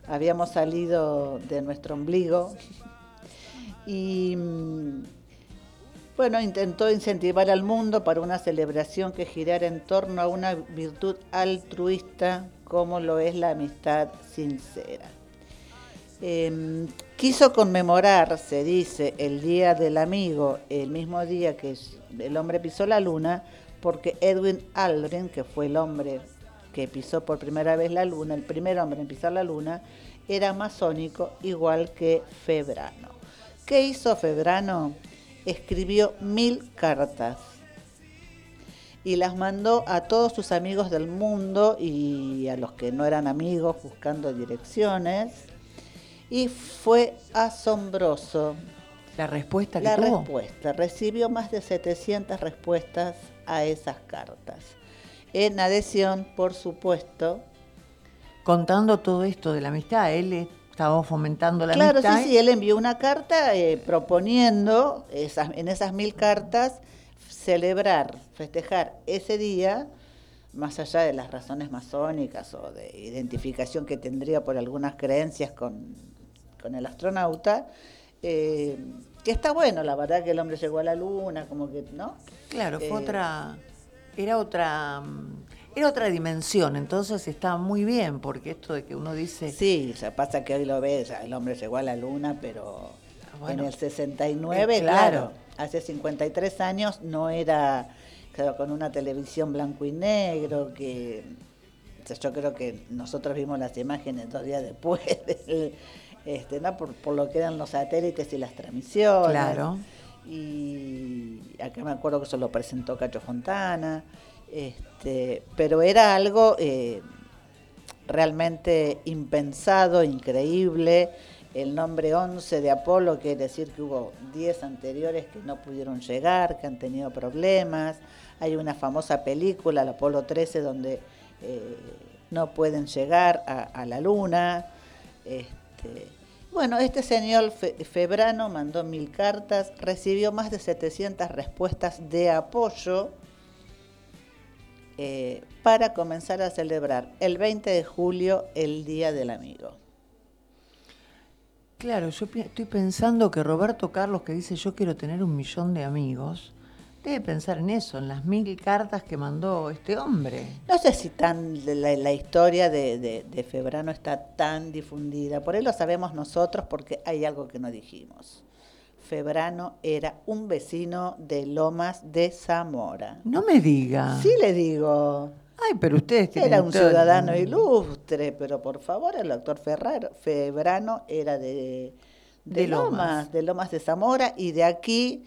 habíamos salido de nuestro ombligo y mm, bueno, intentó incentivar al mundo para una celebración que girara en torno a una virtud altruista como lo es la amistad sincera. Em, quiso conmemorar, se dice, el Día del Amigo, el mismo día que el hombre pisó la luna, porque Edwin Aldrin, que fue el hombre que pisó por primera vez la luna, el primer hombre en pisar la luna, era masónico igual que Febrano. ¿Qué hizo Febrano? Escribió mil cartas y las mandó a todos sus amigos del mundo y a los que no eran amigos buscando direcciones. Y fue asombroso. La respuesta que La tuvo. respuesta. Recibió más de 700 respuestas a esas cartas. En adhesión, por supuesto. Contando todo esto de la amistad, él estaba fomentando la claro, amistad. sí, sí, él envió una carta eh, proponiendo esas, en esas mil cartas celebrar, festejar ese día, más allá de las razones masónicas o de identificación que tendría por algunas creencias con, con el astronauta, eh, que está bueno, la verdad que el hombre llegó a la luna, como que, ¿no? Claro, fue Eh, otra, era otra, mm, era otra dimensión, entonces está muy bien, porque esto de que uno dice, Sí, o sea, pasa que hoy lo ves, el hombre llegó a la luna, pero Bueno, en el 69, eh, claro. claro. hace 53 años no era claro, con una televisión blanco y negro, que o sea, yo creo que nosotros vimos las imágenes dos días después, <laughs> del- este, ¿no? por, por lo que eran los satélites y las transmisiones. Claro. Y acá me acuerdo que eso lo presentó Cacho Fontana, este, pero era algo... eh, realmente impensado, increíble. El nombre 11 de Apolo quiere decir que hubo 10 anteriores que no pudieron llegar, que han tenido problemas. Hay una famosa película, el Apolo 13, donde eh, no pueden llegar a, a la luna. Este, bueno, este señor Fe- Febrano mandó mil cartas, recibió más de 700 respuestas de apoyo eh, para comenzar a celebrar el 20 de julio el Día del Amigo. claro, yo estoy pensando que Roberto Carlos que dice yo quiero tener un millón de amigos, debe pensar en eso, en las mil cartas que mandó este hombre. No sé si tan la, la historia de, de- de Febrano está tan difundida, por ahí lo sabemos nosotros porque hay algo que no dijimos. Febrano era un vecino de Lomas de Zamora. No me diga. Sí le digo, Ay, pero ustedes tienen era un todo- ciudadano ilustre, pero por favor, el doctor Ferraro, Febrano era de, de, De Lomas. Lomas, de Lomas de Zamora, y de aquí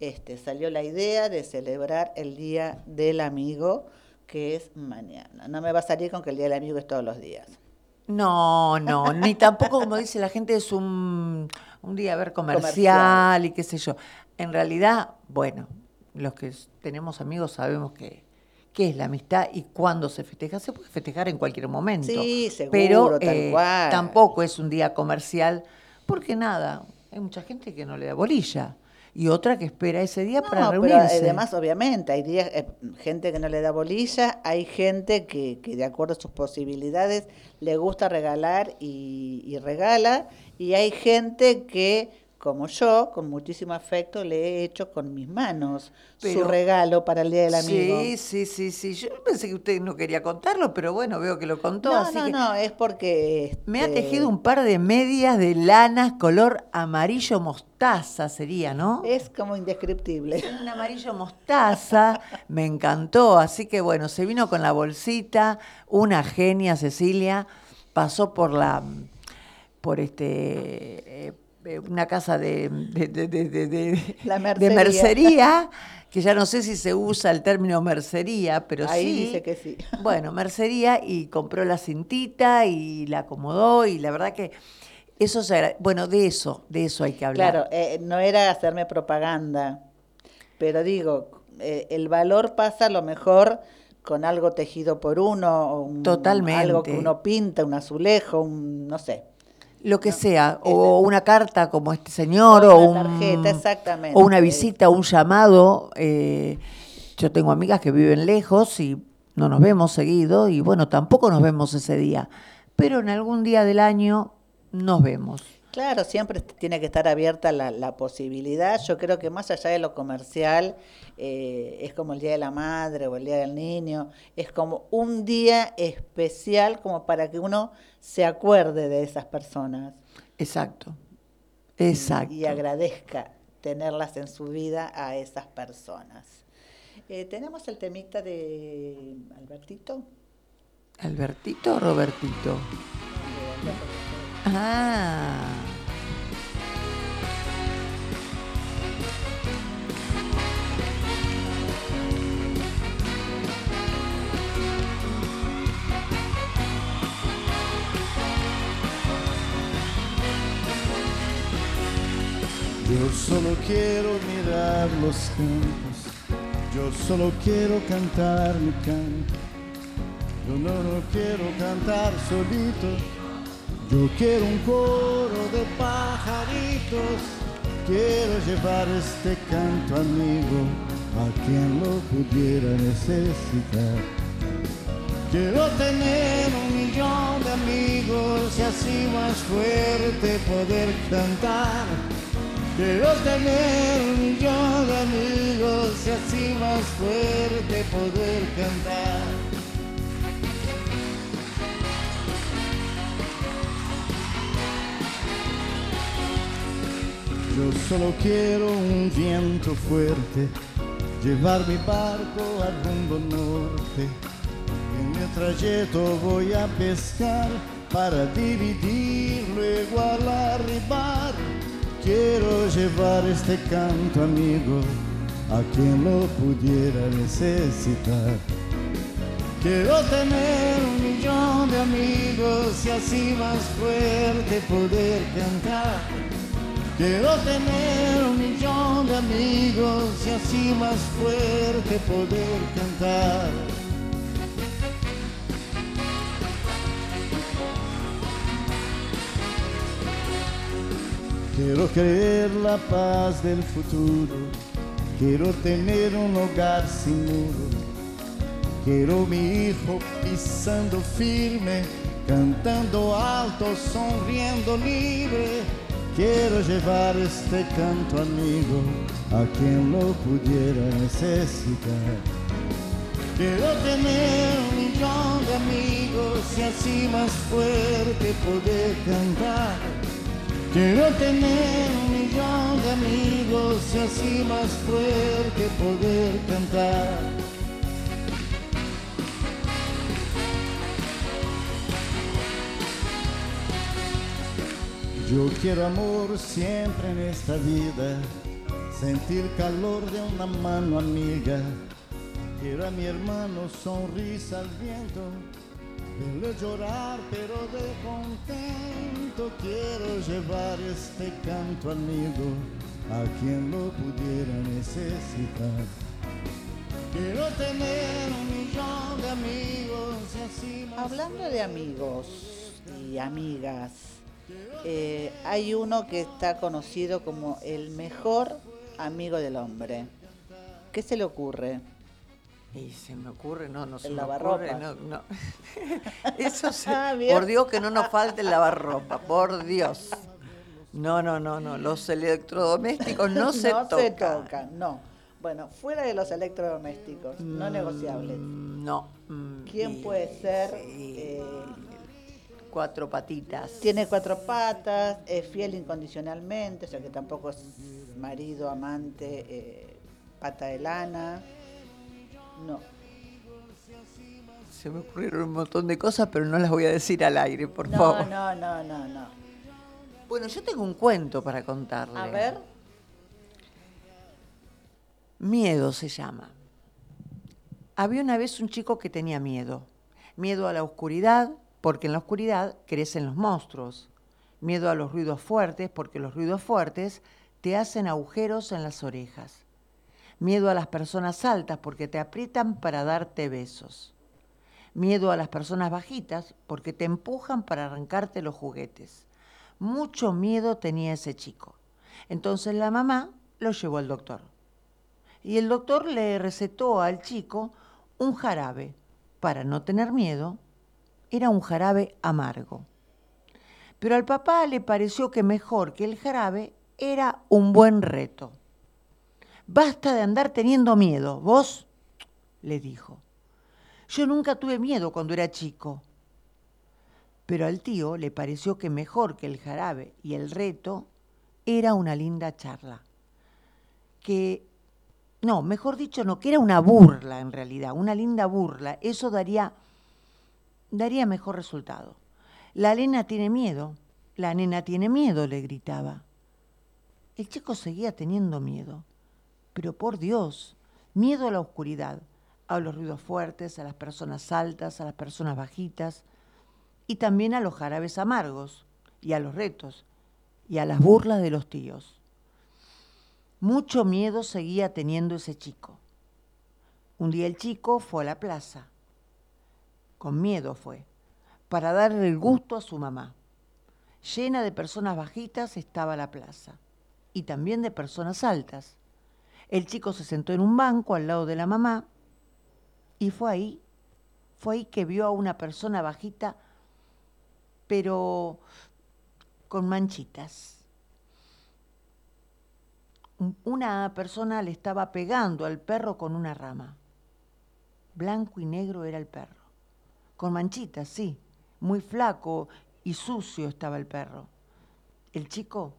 este, salió la idea de celebrar el Día del Amigo, que es mañana. No me va a salir con que el Día del Amigo es todos los días. No, no, ni tampoco como dice la gente es un, un día a ver comercial, Comercial. y qué sé yo. En realidad, bueno, los que tenemos amigos sabemos que qué es la amistad y cuándo se festeja. Se puede festejar en cualquier momento. Sí, seguro, pero tal eh, cual. tampoco es un día comercial, porque nada, hay mucha gente que no le da bolilla y otra que espera ese día para pero reunirse. además, obviamente, hay días, eh, gente que no le da bolilla, hay gente que, que de acuerdo a sus posibilidades le gusta regalar y, y regala, y hay gente que, como yo, con muchísimo afecto, le he hecho con mis manos su regalo para el Día del Amigo. Sí, sí, sí, sí. Yo pensé que usted no quería contarlo, pero bueno, veo que lo contó, no, así no, que no, es porque... Me ha este, tejido un par de medias de lanas color amarillo mostaza, sería, ¿no? Es como indescriptible. Un amarillo mostaza, me encantó. Así que bueno, se vino con la bolsita, una genia, Cecilia, pasó por la, por este, eh, una casa de, de, de- de- La mercería. mercería, que ya no sé si se usa el término mercería, pero Ahí sí. dice que sí. <laughs> Bueno, mercería y compró la cintita y la acomodó y la verdad que eso se Bueno, de eso, de eso hay que hablar. Claro, eh, no era hacerme propaganda, pero digo, eh, el valor pasa a lo mejor con algo tejido por uno, o un- Totalmente. algo que uno pinta, un azulejo, un, no sé. Lo que sea, o una carta como este señor, O o, una un- tarjeta, exactamente. o una visita, un llamado. eh, yo tengo amigas que viven lejos y no nos vemos seguido y bueno, tampoco nos vemos ese día, pero en algún día del año nos vemos. Claro, siempre tiene que estar abierta la, la posibilidad. Yo creo que más allá de lo comercial, eh, es como el Día de la Madre o el Día del Niño, es como un día especial como para que uno se acuerde de esas personas. Exacto, exacto. y agradezca tenerlas en su vida a esas personas. Eh, ¿Tenemos el temita de Albertito? ¿Albertito o Robertito? Ah. Yo solo quiero mirar los campos, yo solo quiero cantar mi canto. Yo no, no quiero cantar solito, yo quiero un coro de pajaritos. Quiero llevar este canto amigo a quien lo pudiera necesitar. Quiero tener un millón de amigos y así más fuerte poder cantar. Quiero tener un millón de amigos y así más fuerte poder cantar. Yo solo quiero un viento fuerte, llevar mi barco al rumbo norte. En mi trayecto voy a pescar para dividir, luego al arribar. Quiero llevar este canto amigo a quien lo pudiera necesitar. Quiero tener un millón de amigos y así más fuerte poder cantar. Quiero tener un millón de amigos y así más fuerte poder cantar. Quiero creer la paz del futuro. Quiero tener un hogar sin muro. Quiero mi hijo pisando firme, cantando alto, sonriendo libre. Quiero llevar este canto amigo a quien lo pudiera necesitar. Quiero tener un millón de amigos y así más fuerte poder cantar. Quiero tener un millón de amigos y así más fuerte poder cantar. Yo quiero amor siempre en esta vida, sentir calor de una mano amiga. Quiero a mi hermano sonrisa al viento, verle llorar pero de contento. Quiero llevar este canto amigo a quien lo pudiera necesitar. Quiero tener un millón de amigos y así Hablando de amigos y amigas, eh, hay uno que está conocido como el mejor amigo del hombre. ¿Qué se le ocurre? Y se me ocurre, no, no se El me ocurre, no, no. <laughs> Eso <laughs> se, Ah, por Dios que no nos falte el lavarropa, por Dios. No, no, no, no, los electrodomésticos no <laughs> se no tocan. se tocan, no. Bueno, fuera de los electrodomésticos, no negociables. Mm, No. mm, ¿Quién y- puede ser? sí, eh, cuatro patitas. tiene cuatro patas, es fiel incondicionalmente, o sea que tampoco es marido, amante, eh, pata de lana. No. Se me ocurrieron un montón de cosas, pero no las voy a decir al aire, por No, favor. no, no, no, no. Bueno, yo tengo un cuento para contarle. A ver, Miedo se llama. Había una vez un chico que tenía miedo. Miedo a la oscuridad, porque en la oscuridad crecen los monstruos. Miedo a los ruidos fuertes, porque los ruidos fuertes te hacen agujeros en las orejas. Miedo a las personas altas, porque te aprietan para darte besos. Miedo a las personas bajitas, porque te empujan para arrancarte los juguetes. Mucho miedo tenía ese chico. Entonces la mamá lo llevó al doctor y el doctor le recetó al chico un jarabe para no tener miedo. Era un jarabe amargo. Pero al papá le pareció que mejor que el jarabe era un buen reto. Basta de andar teniendo miedo, vos, le dijo. Yo nunca tuve miedo cuando era chico. Pero al tío le pareció que mejor que el jarabe y el reto era una linda charla. Que no, mejor dicho, no, que era una burla en realidad, una linda burla. Eso daría daría mejor resultado. La nena tiene miedo, la nena tiene miedo, le gritaba. El chico seguía teniendo miedo, pero por Dios, miedo a la oscuridad, a los ruidos fuertes, a las personas altas, a las personas bajitas, y también a los jarabes amargos, y a los retos, y a las burlas de los tíos. Mucho miedo seguía teniendo ese chico. Un día el chico fue a la plaza. Con miedo fue, para darle el gusto a su mamá. Llena de personas bajitas estaba la plaza, y también de personas altas. El chico se sentó en un banco al lado de la mamá, y fue ahí, fue ahí que vio a una persona bajita, pero con manchitas. Una persona le estaba pegando al perro con una rama. Blanco y negro era el perro. Con manchitas, sí. Muy flaco y sucio estaba el perro. El chico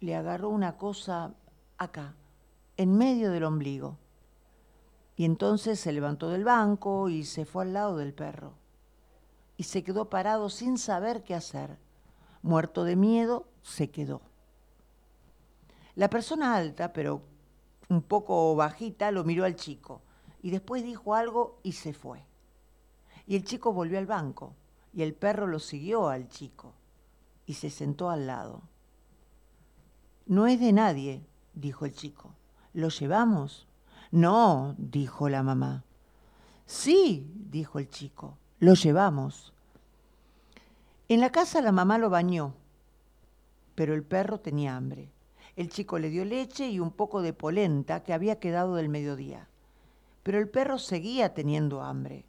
le agarró una cosa acá, en medio del ombligo. Y entonces se levantó del banco y se fue al lado del perro. Y se quedó parado sin saber qué hacer. Muerto de miedo, se quedó. La persona alta, pero un poco bajita, lo miró al chico y después dijo algo y se fue. Y el chico volvió al banco y el perro lo siguió al chico y se sentó al lado. No es de nadie, dijo el chico. ¿Lo llevamos? No, dijo la mamá. Sí, dijo el chico, lo llevamos. En la casa la mamá lo bañó, pero el perro tenía hambre. El chico le dio leche y un poco de polenta que había quedado del mediodía. Pero el perro seguía teniendo hambre.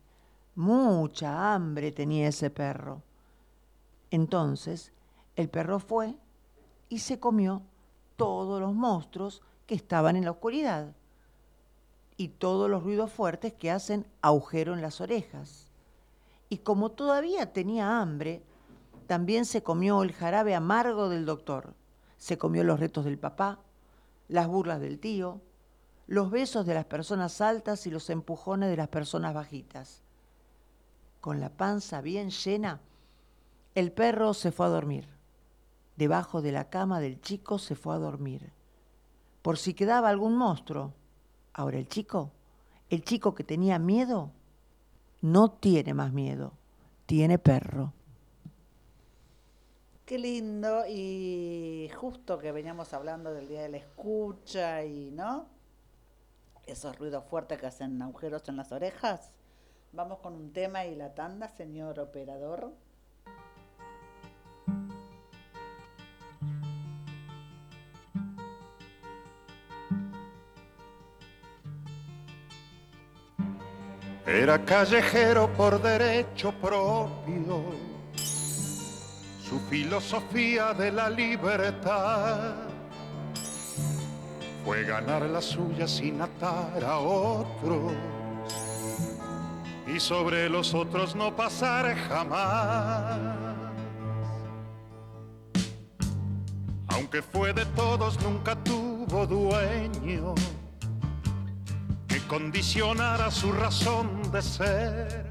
Mucha hambre tenía ese perro. Entonces el perro fue y se comió todos los monstruos que estaban en la oscuridad y todos los ruidos fuertes que hacen agujero en las orejas. Y como todavía tenía hambre, también se comió el jarabe amargo del doctor, se comió los retos del papá, las burlas del tío, los besos de las personas altas y los empujones de las personas bajitas. Con la panza bien llena, el perro se fue a dormir. Debajo de la cama del chico se fue a dormir. Por si quedaba algún monstruo. Ahora el chico, el chico que tenía miedo, no tiene más miedo, tiene perro. Qué lindo y justo que veníamos hablando del día de la escucha y, ¿no? Esos ruidos fuertes que hacen agujeros en las orejas. Vamos con un tema y la tanda, señor operador. Era callejero por derecho propio, su filosofía de la libertad fue ganar la suya sin atar a otros y sobre los otros no pasar jamás. Aunque fue de todos, nunca tuvo dueño que condicionara su razón de ser.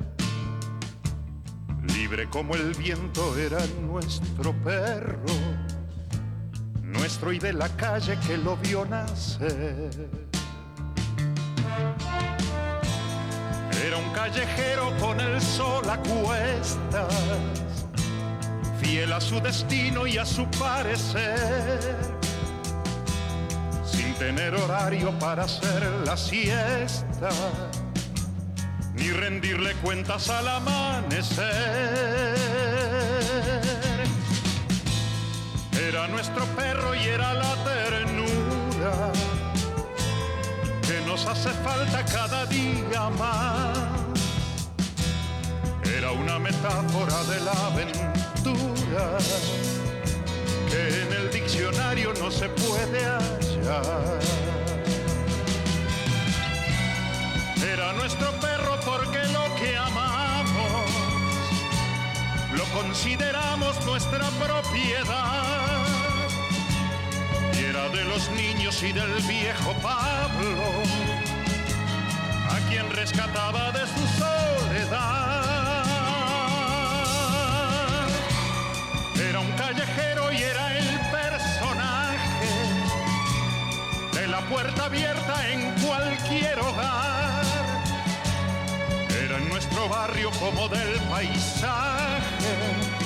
Libre como el viento era nuestro perro, nuestro y de la calle que lo vio nacer. Era un callejero con el sol a cuestas, fiel a su destino y a su parecer, sin tener horario para hacer la siesta, ni rendirle cuentas al amanecer. Era nuestro perro y era la ternura nos hace falta cada día más. Era una metáfora de la aventura que en el diccionario no se puede hallar. Era nuestro perro porque lo que amamos lo consideramos nuestra propiedad los niños y del viejo Pablo, a quien rescataba de su soledad. Era un callejero y era el personaje de la puerta abierta en cualquier hogar. Era en nuestro barrio como del paisaje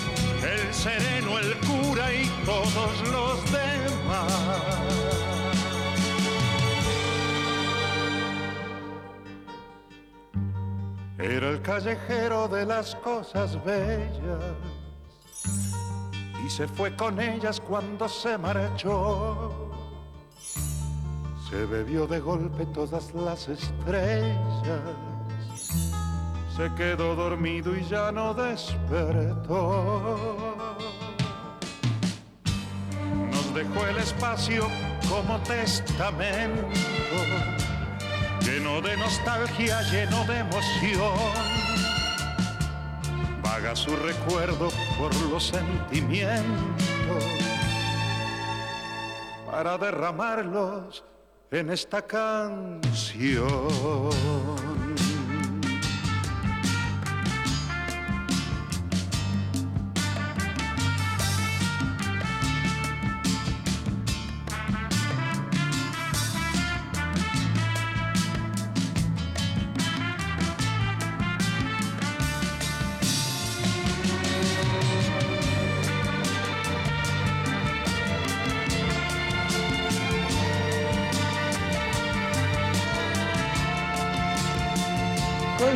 el sereno, el cura y todos los demás. Era el callejero de las cosas bellas y se fue con ellas cuando se marchó. Se bebió de golpe todas las estrellas, se quedó dormido y ya no despertó. Nos dejó el espacio como testamento lleno de nostalgia, lleno de emoción. Vaga su recuerdo por los sentimientos para derramarlos en esta canción.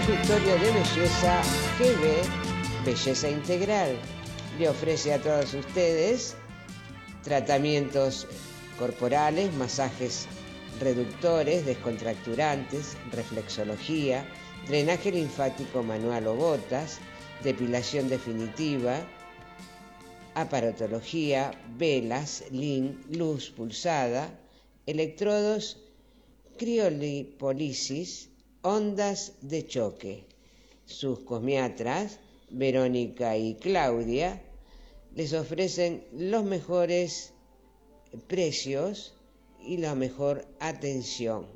Consultorio de Belleza GB, Belleza Integral. Le ofrece a todos ustedes tratamientos corporales, masajes reductores, descontracturantes, reflexología, drenaje linfático manual o gotas, depilación definitiva, aparatología, velas, lin, luz pulsada, electrodos, criolipolisis, ondas de choque. Sus cosmiatras, Verónica y Claudia, les ofrecen los mejores precios y la mejor atención.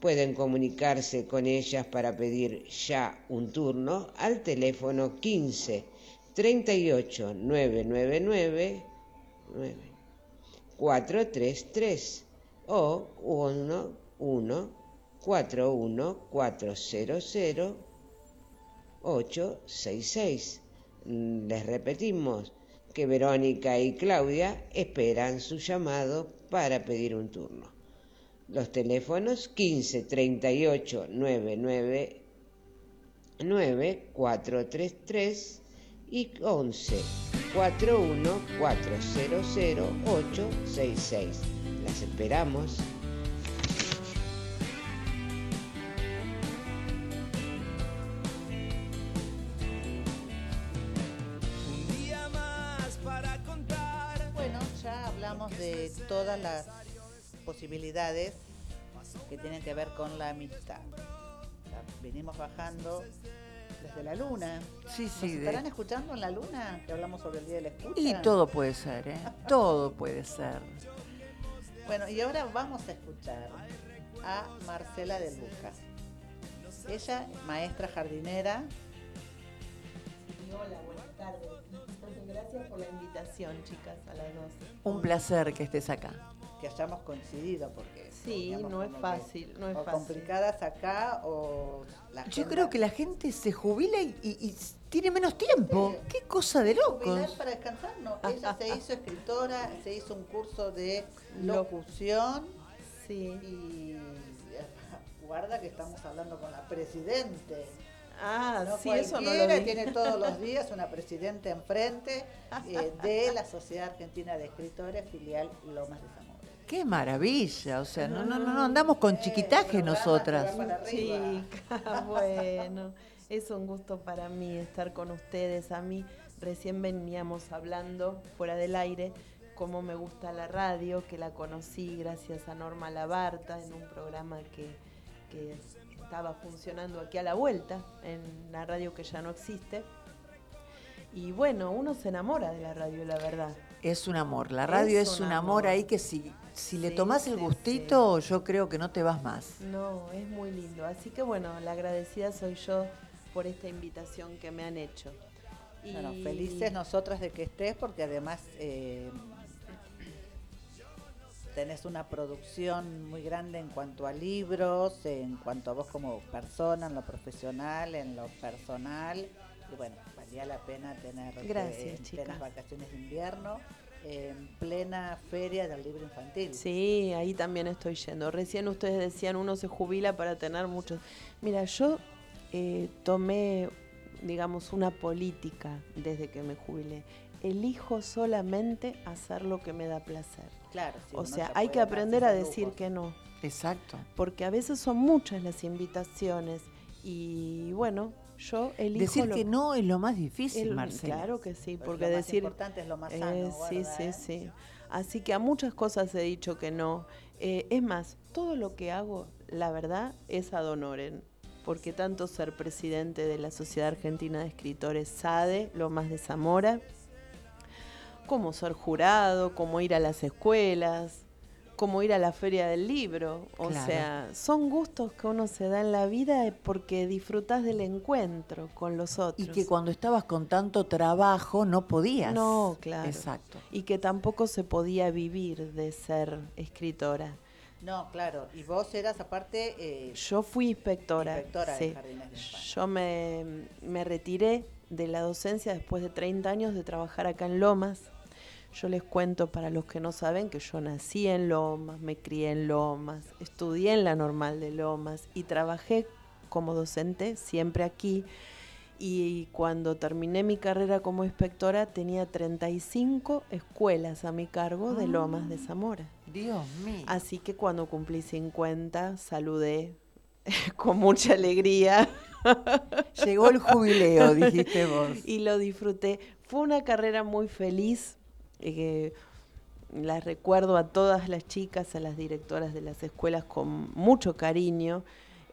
Pueden comunicarse con ellas para pedir ya un turno al teléfono 15 38 999 9 433 o 1 1 41400 866. Les repetimos que Verónica y Claudia esperan su llamado para pedir un turno. Los teléfonos 15 38 99 9433 y 11 41 400 866. Las esperamos. De todas las posibilidades que tienen que ver con la amistad. O sea, venimos bajando desde la luna. Sí, ¿Nos sí. de- estarán escuchando en la luna? Que hablamos sobre el Día de la Escucha. Y todo puede ser, ¿eh? <laughs> Todo puede ser. Bueno, y ahora vamos a escuchar a Marcela del Buca. Ella, maestra jardinera, Hola, buenas tardes. Gracias por la invitación, chicas, a las dos. Un placer que estés acá. que hayamos coincidido, porque Sí, digamos, no es como que fácil, no es o fácil. complicadas acá o la Yo agenda- creo que la gente se jubila y, y- y tiene menos tiempo. Sí. Qué cosa de locos. para descansar, no. Ella se hizo escritora, se hizo un curso de locución Sí. y guarda que estamos hablando con la presidente. Ah, No sí, eso no lo cualquiera, vi. tiene todos los días una presidente enfrente eh, de la Sociedad Argentina de Escritores, filial Lomas de Zamora. Qué maravilla. O sea, no, no, no, no andamos con chiquitaje nosotras. Chicas, <laughs> bueno, es un gusto para mí estar con ustedes. A mí recién veníamos hablando fuera del aire cómo me gusta la radio, que la conocí gracias a Norma Labarta en un programa que, que estaba funcionando aquí a la vuelta, en la radio que ya no existe. Y bueno, uno se enamora de la radio, la verdad. Es un amor. La radio es, Es un, un amor. amor. ahí que si, si le Sí, tomás el sí, gustito, yo creo que no te vas más. No, es muy lindo. Así que bueno, la agradecida soy yo por esta invitación que me han hecho. Y- Bueno, felices nosotras de que estés, porque además eh, tenés una producción muy grande en cuanto a libros, en cuanto a vos como persona, en lo profesional, en lo personal. Y bueno, valía la pena tener Gracias, en chicas. plenas vacaciones de invierno, en plena feria del libro infantil. Sí, ahí también estoy yendo. Recién ustedes decían uno se jubila para tener muchos. Mira, yo eh, tomé, digamos, una política desde que me jubilé. Elijo solamente hacer lo que me da placer. Claro, sí, o sea, hay que aprender a decir lujos. que no. Exacto. Porque a veces son muchas las invitaciones y bueno, yo elijo Decir lo- que no es lo más difícil, el- Marcela. Claro que sí, Pero porque lo más decir importante es lo más sano, eh, sí, guarda, sí, ¿eh? sí. Así que a muchas cosas he dicho que no. Eh, es más, todo lo que hago, la verdad, es ad honorem. Porque tanto ser presidente de la Sociedad Argentina de Escritores SADE, lo más de Zamora, como ser jurado, como ir a las escuelas, como ir a la feria del libro. O Claro. sea, son gustos que uno se da en la vida porque disfrutas del encuentro con los otros. Y que cuando estabas con tanto trabajo no podías. No, claro. Exacto. Y que tampoco se podía vivir de ser escritora. No, claro. Y vos eras aparte... eh, Yo fui inspectora. Inspectora de sí. jardines de infancia. Yo me, me retiré de la docencia después de 30 años de trabajar acá en Lomas. Yo les cuento para los que no saben que yo nací en Lomas, me crié en Lomas, estudié en la normal de Lomas y trabajé como docente siempre aquí. Y cuando terminé mi carrera como inspectora tenía 35 escuelas a mi cargo de Lomas de Zamora. Dios mío. Así que cuando cumplí 50 saludé <laughs> con mucha alegría Llegó el jubileo, dijiste vos. <laughs> y lo disfruté. Fue una carrera muy feliz. Eh, las recuerdo a todas las chicas, a las directoras de las escuelas con mucho cariño.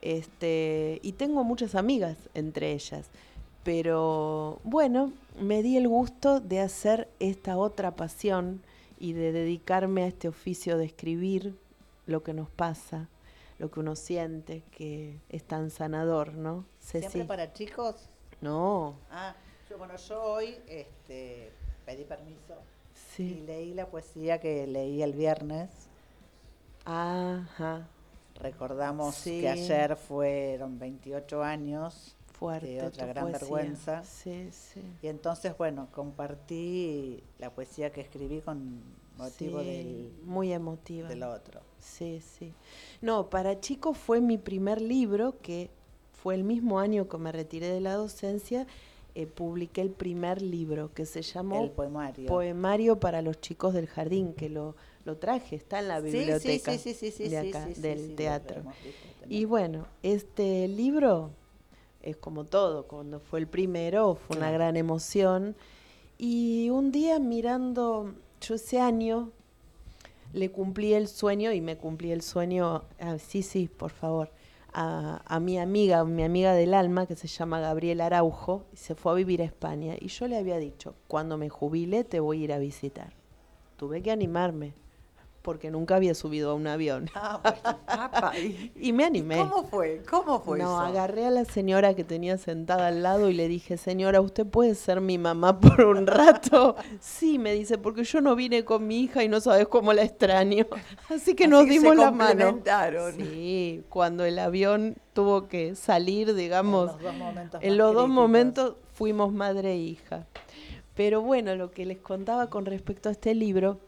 Este, y tengo muchas amigas entre ellas. Pero bueno, me di el gusto de hacer esta otra pasión y de dedicarme a este oficio de escribir lo que nos pasa, lo que uno siente, que es tan sanador, ¿no? ¿Siempre Ceci? para chicos? No, Ah, yo, bueno, yo hoy este, pedí permiso y leí la poesía que leí el viernes. Ajá, Recordamos Sí. que ayer fueron 28 años fuerte. de otra gran poesía. vergüenza. Sí, sí. y entonces, bueno, compartí la poesía que escribí con motivo Sí, del, muy emotiva. del otro. Sí, sí. No, para chicos fue mi primer libro, que fue el mismo año que me retiré de la docencia, eh, publiqué el primer libro que se llamó El poemario. Poemario para los chicos del jardín, que lo, lo traje, está en la biblioteca de acá, del teatro. Y bueno, este libro es como todo, cuando fue el primero fue una Claro. gran emoción. Y un día mirando, yo ese año le cumplí el sueño y me cumplí el sueño, ah, sí, sí, por favor, a, a mi amiga, mi amiga del alma que se llama Gabriela Araujo, y se fue a vivir a España. Y yo le había dicho, cuando me jubile te voy a ir a visitar. Tuve que animarme, porque nunca había subido a un avión. Ah, bueno. Apa, ¿y <laughs> me animé. ¿Cómo fue? ¿Cómo fue no, eso? agarré a la señora que tenía sentada al lado y le dije, señora, ¿usted puede ser mi mamá <laughs> por un rato? sí, me dice, porque yo no vine con mi hija y no sabes cómo la extraño. <laughs> Así que Así nos que dimos se la mano. Sí, cuando el avión tuvo que salir, digamos, En los dos momentos en los dos momentos fuimos madre e hija. Pero bueno, lo que les contaba con respecto a este libro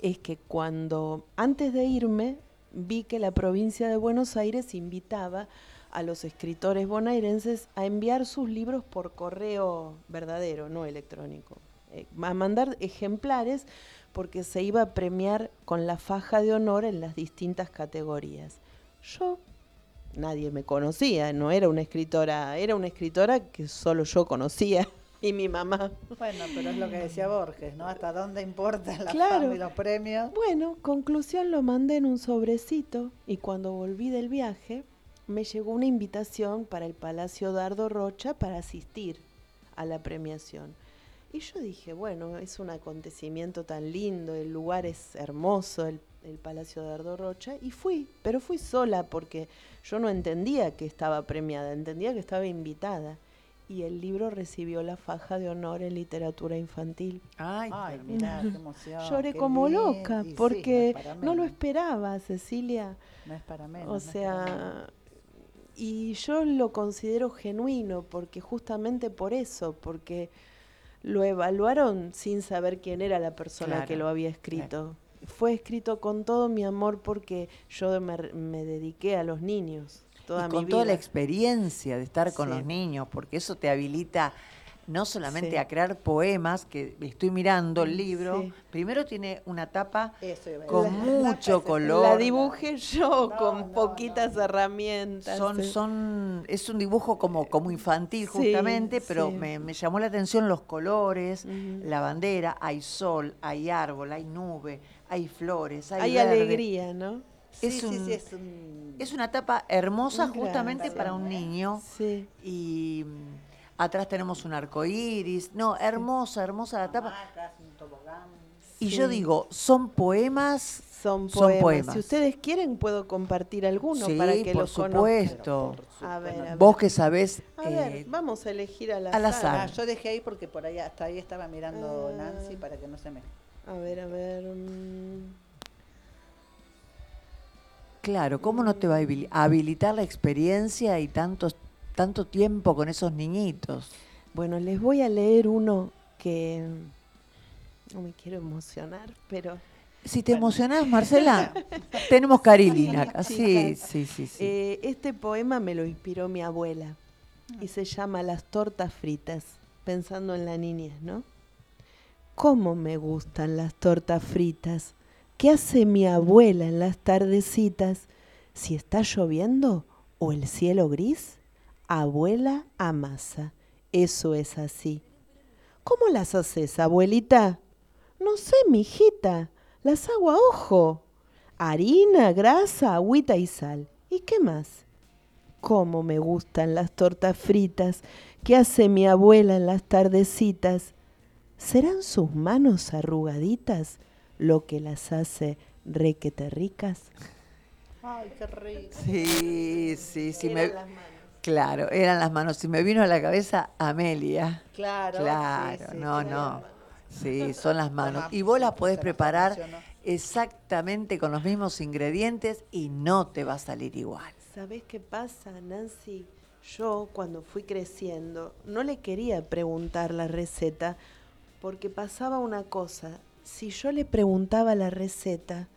es que cuando, antes de irme, vi que la provincia de Buenos Aires invitaba a los escritores bonaerenses a enviar sus libros por correo verdadero, no electrónico. Eh, a mandar ejemplares porque se iba a premiar con la faja de honor en las distintas categorías. Yo nadie me conocía, no era una escritora, era una escritora que solo yo conocía y mi mamá. Bueno, pero es lo que decía Borges, ¿no? ¿Hasta dónde importa la Claro. fama y los premios? Bueno, conclusión lo mandé en un sobrecito y cuando volví del viaje me llegó una invitación para el Palacio Dardo Rocha para asistir a la premiación. Y yo dije, bueno, es un acontecimiento tan lindo, el lugar es hermoso, el, el Palacio Dardo Rocha, y fui, pero fui sola porque yo no entendía que estaba premiada, entendía que estaba invitada. Y el libro recibió la faja de honor en literatura infantil. Ay, Ay, qué mirá, qué emoción. Lloré qué como loca Y sí, porque no, lo esperaba, Cecilia. No es para menos. O no sea, y yo lo considero genuino porque justamente por eso, porque lo evaluaron sin saber quién era la persona que lo había escrito. Fue escrito con todo mi amor porque yo me, me dediqué a los niños toda y mi con vida. toda la experiencia de estar con Sí. los niños, porque eso te habilita no solamente Sí. a crear poemas, que estoy mirando el libro, sí. primero tiene una tapa Eso con mucho La- color. La dibujé yo No, con no, poquitas no. herramientas. Son, sí. son, es un dibujo como, como infantil justamente, pero me, me llamó la atención los colores, la bandera, hay sol, hay árbol, hay nube, hay flores, hay, Hay verde. alegría, ¿no? Sí, es un- sí, es un... Es una tapa hermosa justamente para un niño Sí. y mm, atrás tenemos un arco iris. No, hermosa, hermosa la tapa. hamacas, un tobogán. Y yo digo, son poemas. Son Son poemas. Si ustedes quieren, puedo compartir alguno sí, para que por lo conozcan. supuesto. A ver, a Vos que sabés. A ver, eh, vamos a elegir al al azar. azar. Ah, yo dejé ahí porque por ahí hasta ahí estaba mirando Ah. Nancy para que no se me... A ver, a ver. Claro, ¿cómo no te va a habili- habilitar la experiencia y tantos, tanto tiempo con esos niñitos? Bueno, les voy a leer uno que no me quiero emocionar, pero Si te emocionás, Marcela, <laughs> tenemos Carilina. Sí, sí, sí. sí. eh, este poema me lo inspiró mi abuela y se llama Las tortas fritas, pensando en la niñez, ¿no? ¿Cómo me gustan las tortas fritas? ¿Qué hace mi abuela en las tardecitas? Si está lloviendo o el cielo gris, abuela amasa. Eso es así. ¿Cómo las haces, abuelita? No sé, mijita. Las hago a ojo. Harina, grasa, agüita y sal. ¿Y qué más? Cómo me gustan las tortas fritas que hace mi abuela en las tardecitas. ¿Serán sus manos arrugaditas lo que las hace requete ricas? Ay, qué rico. Sí, sí, sí. me- Eran las manos. Claro, eran las manos. Si me vino a la cabeza Amelia. Claro. Claro, sí, sí, no, sí. no. Sí, son las manos. Y vos las podés preparar exactamente con los mismos ingredientes y no te va a salir igual. ¿Sabés qué pasa, Nancy? Yo cuando fui creciendo no le quería preguntar la receta porque pasaba una cosa. Si yo le preguntaba la receta,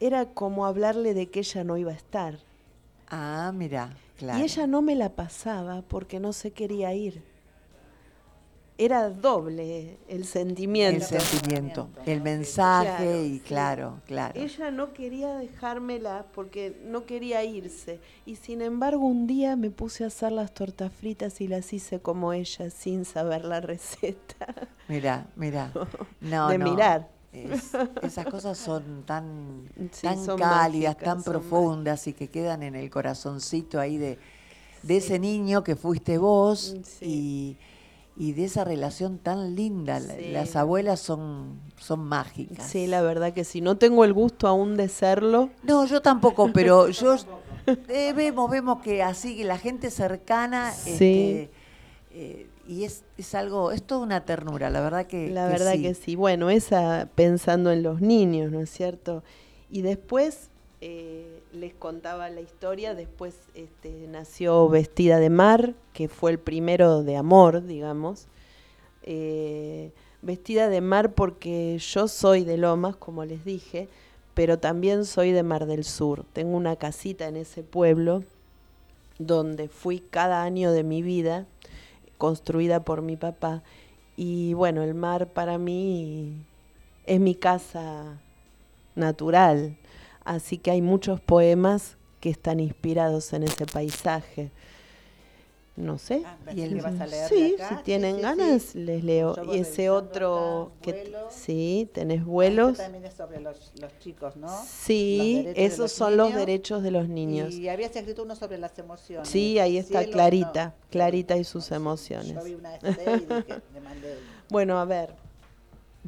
era como hablarle de que ella no iba a estar. Ah, mira, claro. Y ella no me la pasaba porque no se quería ir. Era doble el el sentimiento. sentimiento, el mensaje Claro, y sí. claro, claro. Ella no quería dejármela porque no quería irse. Y sin embargo, un día me puse a hacer las tortas fritas y las hice como ella, sin saber la receta. Mira, mira. <laughs> No, de no. mirar. Es- esas cosas son tan, Sí, tan son cálidas, mágicas, tan profundas y que quedan en el corazoncito ahí de, de ese niño que fuiste vos sí. y, y de esa relación tan linda. Sí. Las abuelas son, son mágicas. Sí, la verdad que sí. No tengo el gusto aún de serlo. No, yo tampoco, pero yo eh, vemos, vemos que así que la gente cercana Sí. este, eh, y es, es algo, es toda una ternura, la verdad que La verdad que sí. Bueno, esa pensando en los niños, ¿no es cierto? Y después eh, les contaba la historia, después este, nació Vestida de Mar, que fue el primero de amor, digamos. Eh, vestida de Mar porque yo soy de Lomas, como les dije, pero también soy de Mar del Sur. Tengo una casita en ese pueblo donde fui cada año de mi vida, construida por mi papá. Y bueno, el mar para mí es mi casa natural, así que hay muchos poemas que están inspirados en ese paisaje. No sé. Ah, Y el- ¿qué vas a leer Sí, acá? si tienen sí, sí. ganas, les leo. Yo Y ese otro acá, que sí, tenés Esto vuelos. también es sobre los, los chicos, ¿no? Sí, Los esos los son los niños. derechos de los niños. Y habías escrito uno sobre las emociones. Sí, ahí está Cielo, Clarita, no. Clarita y sus Sí, emociones. Yo vi una de y dije, mandé <laughs> Bueno, a ver,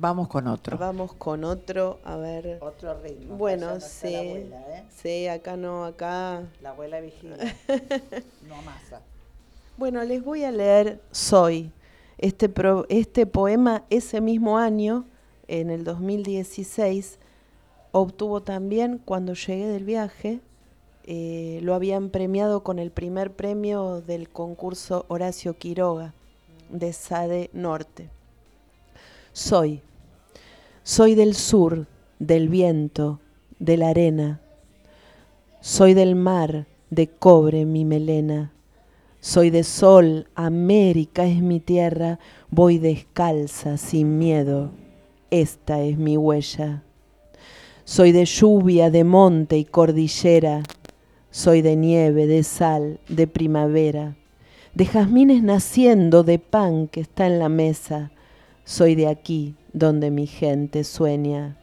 Vamos con otro. vamos con otro, a ver. otro ritmo. Bueno, allá no está sí. La abuela, ¿eh? Sí, acá no, acá. La abuela vigila. <laughs> no amasa. Bueno, les voy a leer Soy. Este, pro- este poema ese mismo año, en el 2016, obtuvo también, cuando llegué del viaje, eh, lo habían premiado con el primer premio del concurso Horacio Quiroga de SADE Norte. Soy. Soy del sur, del viento, de la arena. Soy del mar, de cobre mi melena. Soy de sol, América es mi tierra, voy descalza, sin miedo, esta es mi huella. Soy de lluvia, de monte y cordillera, soy de nieve, de sal, de primavera, de jazmines naciendo, de pan que está en la mesa. Soy de aquí, donde mi gente sueña,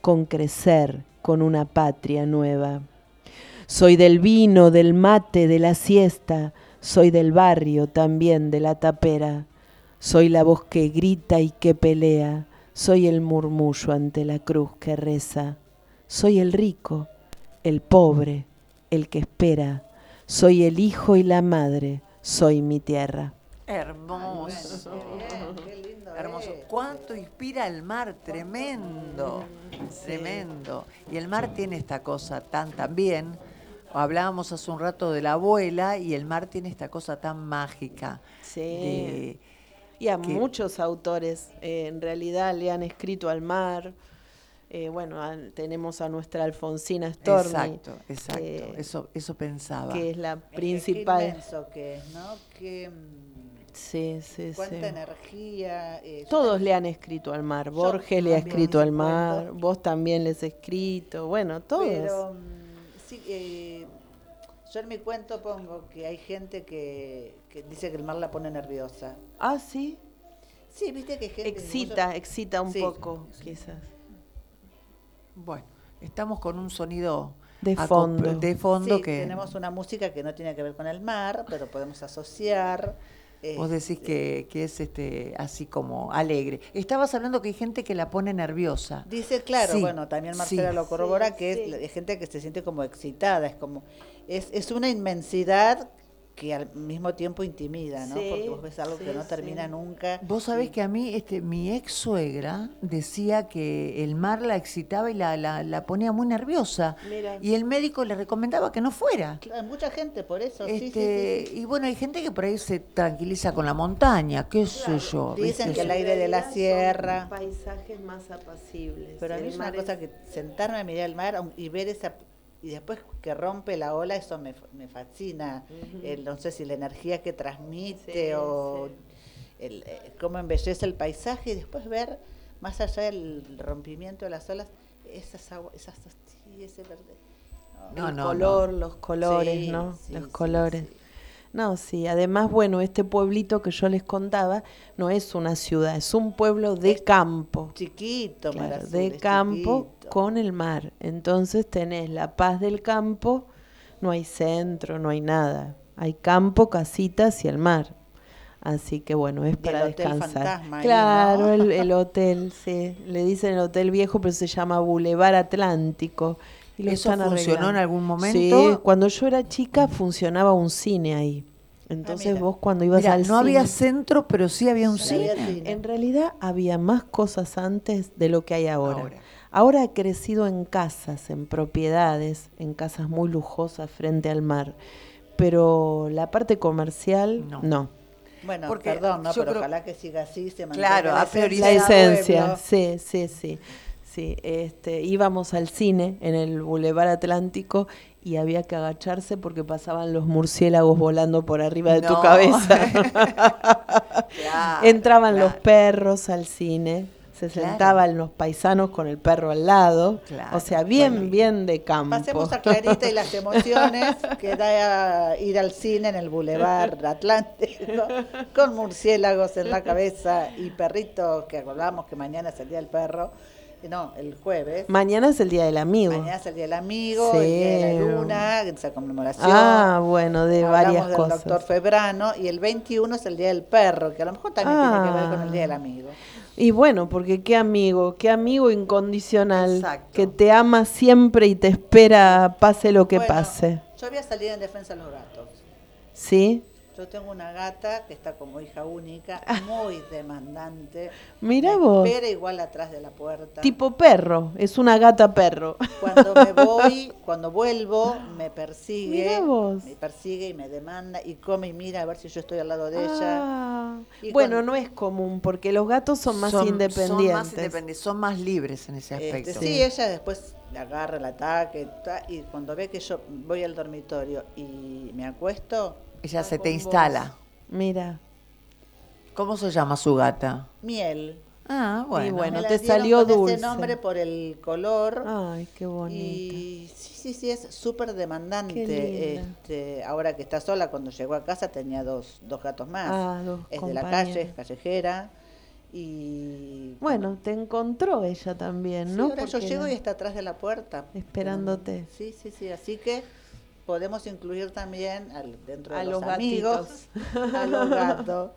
con crecer, con una patria nueva. Soy del vino, del mate, de la siesta, soy del barrio también, de la tapera. Soy la voz que grita y que pelea, soy el murmullo ante la cruz que reza. Soy el rico, el pobre, el que espera. Soy el hijo y la madre, soy mi tierra. Hermoso. Hermoso. ¿Cuánto inspira el mar? Tremendo. Tremendo. Y el mar tiene esta cosa tan también. Hablábamos hace un rato de la abuela y el mar tiene esta cosa tan mágica. Sí. de- Y a que- muchos autores eh, en realidad le han escrito al mar. Eh, bueno, tenemos a nuestra Alfonsina Storni. Exacto, exacto. que- eso, eso pensaba. que es la Es que principal. inmenso que es, ¿no? Qué, mm, Sí, sí, cuánta sí. energía. eh, Todos también- le han escrito al mar. Borges le ha escrito al mar. Vos también les has escrito. Bueno, todos. Pero mm, sí, eh, yo en mi cuento pongo que hay gente que, que dice que el mar la pone nerviosa. Ah, sí. Sí, viste que hay gente. Excita, mucho- excita un Sí. poco, quizás. Bueno, estamos con un sonido De fondo. de fondo Sí, que tenemos una música que no tiene que ver con el mar, pero podemos asociar. Vos decís este, que, que es este así como alegre. Estabas hablando que hay gente que la pone nerviosa. Dice, claro, Sí, bueno, también Marcela sí. lo corrobora, Sí, que es hay gente que se siente como excitada, es como, es, es una inmensidad que al mismo tiempo intimida, ¿no? Sí, Porque vos ves algo que no termina sí. nunca. Vos sabés y- que a mí, este, mi ex suegra decía que el mar la excitaba y la, la, la ponía muy nerviosa. Mira. Y el médico le recomendaba que no fuera. Claro, mucha gente por eso, Este, sí, sí. Y bueno, hay gente que por ahí se tranquiliza con la montaña, qué sé yo. Dicen que el aire de la realidad son sierra. Paisajes más apacibles. Pero a mí es una cosa que sentarme a mirar el mar y ver esa y después que rompe la ola, eso me, me fascina. El- no sé si la energía que transmite Sí, o sí. el, eh, cómo embellece el paisaje y después ver más allá del rompimiento de las olas, esas aguas, esas sí, ese verde. No, el no, color, los colores, Sí, ¿no? sí, los sí, colores. No, sí, además, bueno, este pueblito que yo les contaba no es una ciudad, es un pueblo de campo. Chiquito, Claro, de campo chiquito. con el mar. Entonces tenés la paz del campo, no hay centro, no hay nada. Hay campo, casitas y el mar. Así que bueno, es Y para el hotel descansar. fantasma ahí, claro, ¿no? el, el <laughs> hotel, sí. Le dicen el hotel viejo, pero se llama Boulevard Atlántico. Lo ¿Eso están funcionó en algún momento? Sí, cuando yo era chica funcionaba un cine ahí. Entonces mira. vos cuando ibas Mira, al no cine... había centro, pero sí había un Sí, había cine. En realidad había más cosas antes de lo que hay ahora. Ahora. ahora. ha crecido en casas, en propiedades, en casas muy lujosas frente al mar. Pero la parte comercial, No. no. Bueno, Porque perdón, ¿no? yo pero creo- ojalá que siga así, se mantenga Claro, la a La priorizar esencia del esencia, pueblo. sí, sí, sí. Sí, este, íbamos al cine en el Boulevard Atlántico y había que agacharse porque pasaban los murciélagos volando por arriba de tu cabeza. <laughs> Claro, Entraban los perros al cine, se Claro. sentaban los paisanos con el perro al lado. O sea, bien, bueno. bien de campo. Pasemos a Clarita y las emociones que da ir al cine en el Boulevard Atlántico con murciélagos en la cabeza y perritos que acordamos que mañana es el día del perro. No, el jueves. Mañana es el Día del Amigo. Mañana es el día del amigo, Sí. el día de la luna, esa conmemoración. Ah, bueno, de Hablamos varias del cosas. doctor Febrano y el 21 es el día del perro, que a lo mejor también tiene que ver con el día del Ah. amigo. Y bueno, porque qué amigo, qué amigo incondicional, Exacto. que te ama siempre y te espera pase lo que Bueno, pase. Yo voy a salir en defensa de los gatos. ¿Sí? Yo tengo una gata que está como hija única, muy demandante. Mira vos. Espera igual atrás de la puerta. Tipo perro, es una gata perro. Cuando me <laughs> voy, cuando vuelvo, me persigue. Mirá vos. Me persigue y me demanda y come y mira a ver si yo estoy al lado de ella. Ah, Y bueno, cuando- no es común porque los gatos son más Son- independientes. Son más independientes, son más libres en ese Este, aspecto. sí, ella después le agarra el ataque ta, y cuando ve que yo voy al dormitorio y me acuesto, Ella se te vos. instala. Mira. ¿Cómo se llama su gata? Miel. Ah, bueno. bueno. Me la te salió con dulce. ese nombre por el color. Ay, qué bonito. Y sí, sí, sí, es súper demandante. Este, ahora que está sola, cuando llegó a casa tenía dos, dos gatos más. Ah, dos es de la calle, es callejera. Y Bueno, te encontró ella también, sí, ¿no? ahora yo llego y está atrás de la puerta. Esperándote. Sí, sí, sí. Así que podemos incluir también al- dentro de A los, los amigos a los <laughs> gatos.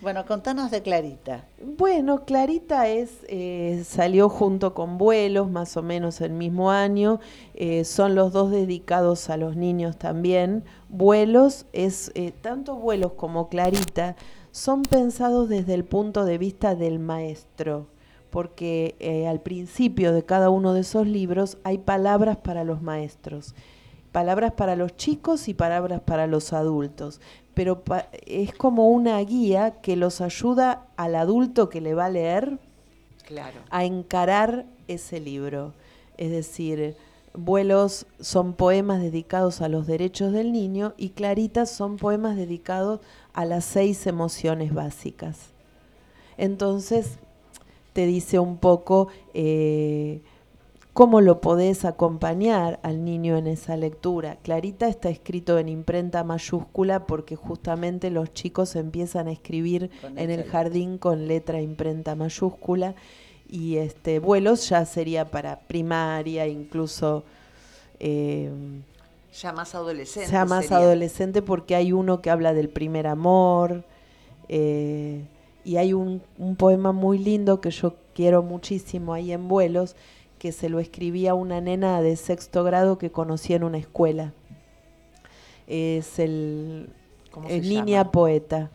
Bueno, contanos de Clarita. Bueno, Clarita es eh, salió junto con Vuelos, más o menos el mismo año. eh, son los dos dedicados a los niños también. Vuelos es eh, tanto Vuelos como Clarita son pensados desde el punto de vista del maestro, porque eh, al principio de cada uno de esos libros hay palabras para los maestros, palabras para los chicos y palabras para los adultos, pero pa- es como una guía que los ayuda al adulto que le va a leer Claro. a encarar ese libro. Es decir, Vuelos son poemas dedicados a los derechos del niño y Claritas son poemas dedicados a las seis emociones básicas. Entonces, te dice un poco eh, cómo lo podés acompañar al niño en esa lectura. Clarita está escrito en imprenta mayúscula porque justamente los chicos empiezan a escribir Con en el jardín con letra imprenta mayúscula y este vuelos ya sería para primaria, incluso eh, Ya más adolescente. sea más sería. adolescente porque hay uno que habla del primer amor eh, y hay un, un poema muy lindo que yo quiero muchísimo ahí en vuelos que se lo escribía una nena de sexto grado que conocí en una escuela. Es el, ¿Cómo el se Niña llama? Poeta.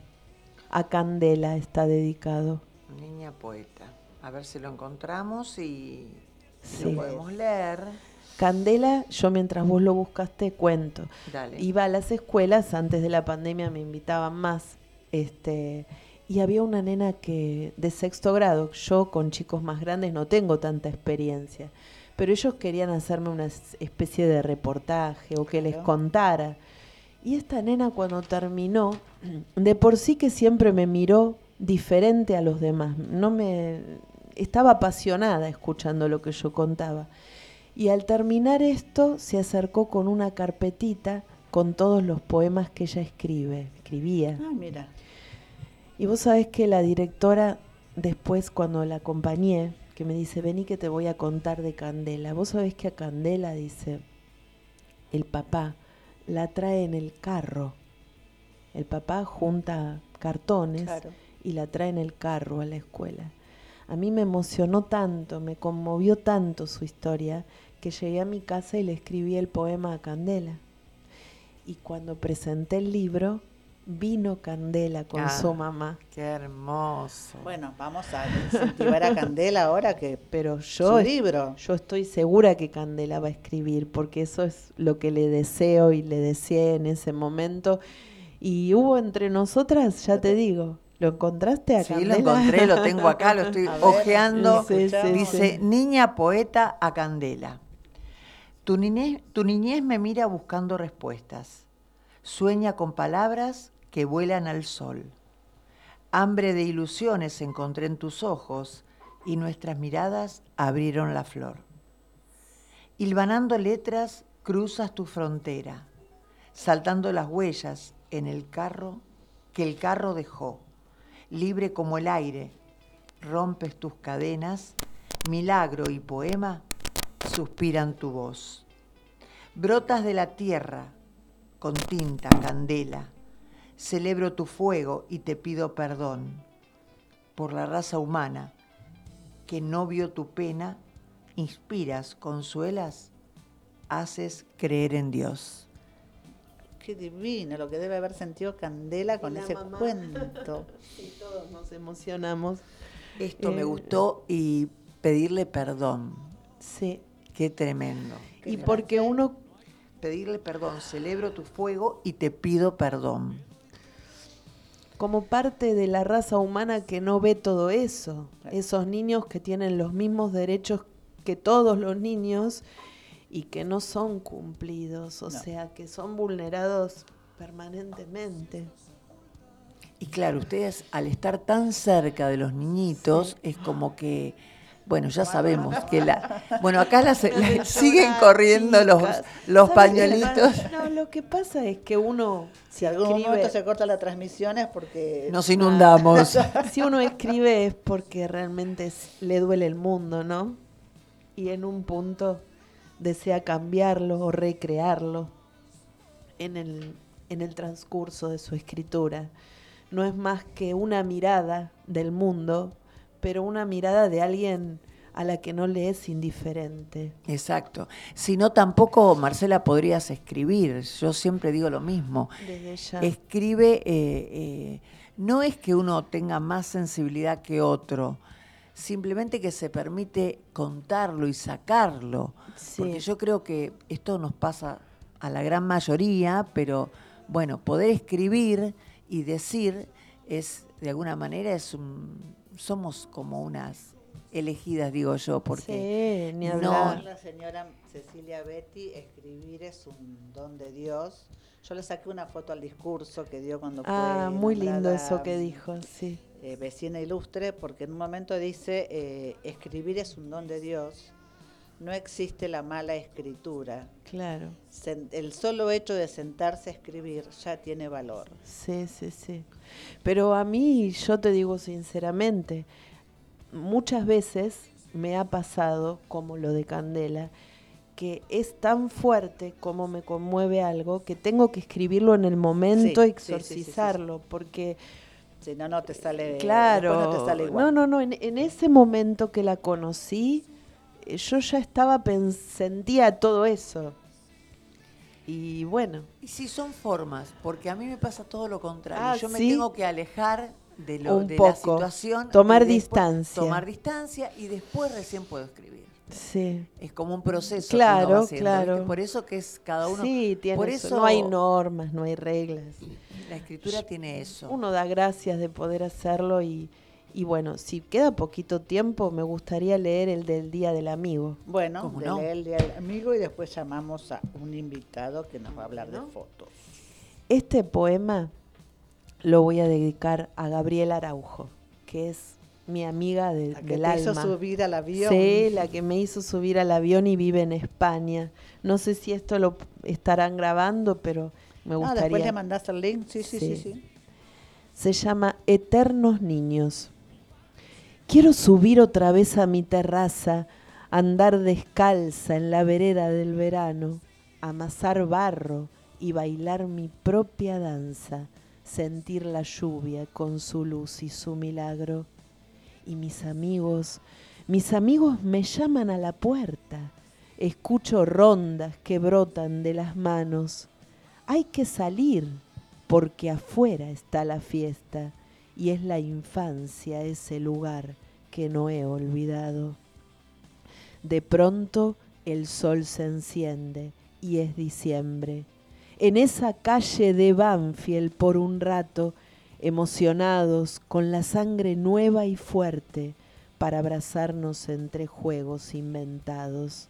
A Candela está dedicado. Niña poeta. A ver si lo encontramos y Sí. lo podemos leer. Candela, yo mientras vos lo buscaste cuento. Dale. Iba a las escuelas, antes de la pandemia me invitaban más. Este, y había una nena que de sexto grado, yo con chicos más grandes no tengo tanta experiencia, pero ellos querían hacerme una es- especie de reportaje o que les contara. Y esta nena cuando terminó, <clears throat> de por sí que siempre me miró diferente a los demás, no me estaba apasionada escuchando lo que yo contaba. Y al terminar esto se acercó con una carpetita con todos los poemas que ella escribe, escribía. Ah, mira. Y vos sabés que la directora, después cuando la acompañé, que me dice, vení que te voy a contar de Candela. Vos sabés que a Candela, dice, el papá la trae en el carro. El papá junta cartones Claro. y la trae en el carro a la escuela. A mí me emocionó tanto, me conmovió tanto su historia, que llegué a mi casa y le escribí el poema a Candela. Y cuando presenté el libro, vino Candela con Ah. su mamá. Qué hermoso. Bueno, vamos a incentivar a Candela ahora que Pero su yo, libro. yo estoy segura que Candela va a escribir, porque eso es lo que le deseo y le deseé en ese momento. Y hubo entre nosotras, ya te digo, ¿lo encontraste a Sí, Candela? lo encontré, lo tengo acá, lo <laughs> estoy ver, ojeando. Sí, sí, sí. Dice, niña poeta a Candela. Tu niñez, tu niñez me mira buscando respuestas. Sueña con palabras que vuelan al sol. Hambre de ilusiones encontré en tus ojos y nuestras miradas abrieron la flor. Hilvanando letras cruzas tu frontera, saltando las huellas en el carro que el carro dejó. Libre como el aire, rompes tus cadenas, milagro y poema suspiran tu voz. Brotas de la tierra con tinta, candela, celebro tu fuego y te pido perdón por la raza humana que no vio tu pena, inspiras, consuelas, haces creer en Dios. qué divino lo que debe haber sentido Candela con ese mamá. cuento. <laughs> Sí, todos nos emocionamos. Esto me Eh, gustó y pedirle perdón. Sí. Qué tremendo. Y porque uno Pedirle perdón, celebro tu fuego y te pido perdón. Como parte de la raza humana que no ve todo eso, esos niños que tienen los mismos derechos que todos los niños y que no son cumplidos, o No. sea, que son vulnerados permanentemente. Y claro, ustedes al estar tan cerca de los niñitos, es como que, bueno, ya sabemos que la... Bueno, acá las, las- siguen corriendo los, los ¿Saben qué pañuelitos. No, lo que pasa es que uno, Si algún escribe- momento se corta la transmisión es porque... Nos inundamos. <laughs> si uno escribe es porque realmente es- le duele el mundo, ¿no? Y en un punto desea cambiarlo o recrearlo en el, en el transcurso de su escritura. No es más que una mirada del mundo, pero una mirada de alguien a la que no le es indiferente. Exacto. Si no, tampoco, Marcela, podrías escribir. Yo siempre digo lo mismo. Desde ya. Escribe, eh, eh, no es que uno tenga más sensibilidad que otro, simplemente que se permite contarlo y sacarlo. Sí. Porque yo creo que esto nos pasa a la gran mayoría, pero bueno, poder escribir y decir es, de alguna manera, es un, somos como unas elegidas, digo yo, porque Sí, ni no- hablar. La señora Cecilia Betty, escribir es un don de Dios. Yo le saqué una foto al discurso que dio cuando Ah, fue muy lindo eso que dijo, sí. eh, vecina ilustre, porque en un momento dice, eh, escribir es un don de Dios, no existe la mala escritura. Claro. Sen- el solo hecho de sentarse a escribir ya tiene valor. Sí, sí, sí. Pero a mí, yo te digo sinceramente, muchas veces me ha pasado, como lo de Candela, que es tan fuerte como me conmueve algo que tengo que escribirlo en el momento Sí, exorcizarlo, porque Si no, no te sale, claro, después no te sale igual. no, no, no, en, en ese momento que la conocí, eh, yo ya estaba, sentía todo eso. Y bueno, Y si son formas, porque a mí me pasa todo lo contrario. Ah, Yo me ¿sí? tengo que alejar de, lo, Un de la poco. situación. Tomar distancia. Tomar distancia y después recién puedo escribir. sí. Es como un proceso. Claro, que uno va haciendo, claro. ¿viste? Por eso que es cada uno. sí, tiene por eso. eso No hay normas, no hay reglas. La escritura tiene eso. Uno da gracias de poder hacerlo y, y bueno, si queda poquito tiempo, me gustaría leer el del Día del Amigo. Bueno, ¿Cómo de no? leer el día del amigo y después llamamos a un invitado que nos va a hablar ¿No? de fotos. Este poema lo voy a dedicar a Gabriela Araujo, que es mi amiga de- La que del te alma. hizo subir al avión. Sí, la que me hizo subir al avión y vive en España. No sé si esto lo estarán grabando, pero me gustaría. después le mandaste el link. Sí, sí, sí, Sí. sí. se llama Eternos Niños. Quiero subir otra vez a mi terraza, andar descalza en la vereda del verano, amasar barro y bailar mi propia danza, sentir la lluvia con su luz y su milagro. Y mis amigos, mis amigos me llaman a la puerta, escucho rondas que brotan de las manos. Hay que salir porque afuera está la fiesta y es la infancia ese lugar que no he olvidado. De pronto el sol se enciende y es diciembre. En esa calle de Banfield por un rato, emocionados con la sangre nueva y fuerte para abrazarnos entre juegos inventados.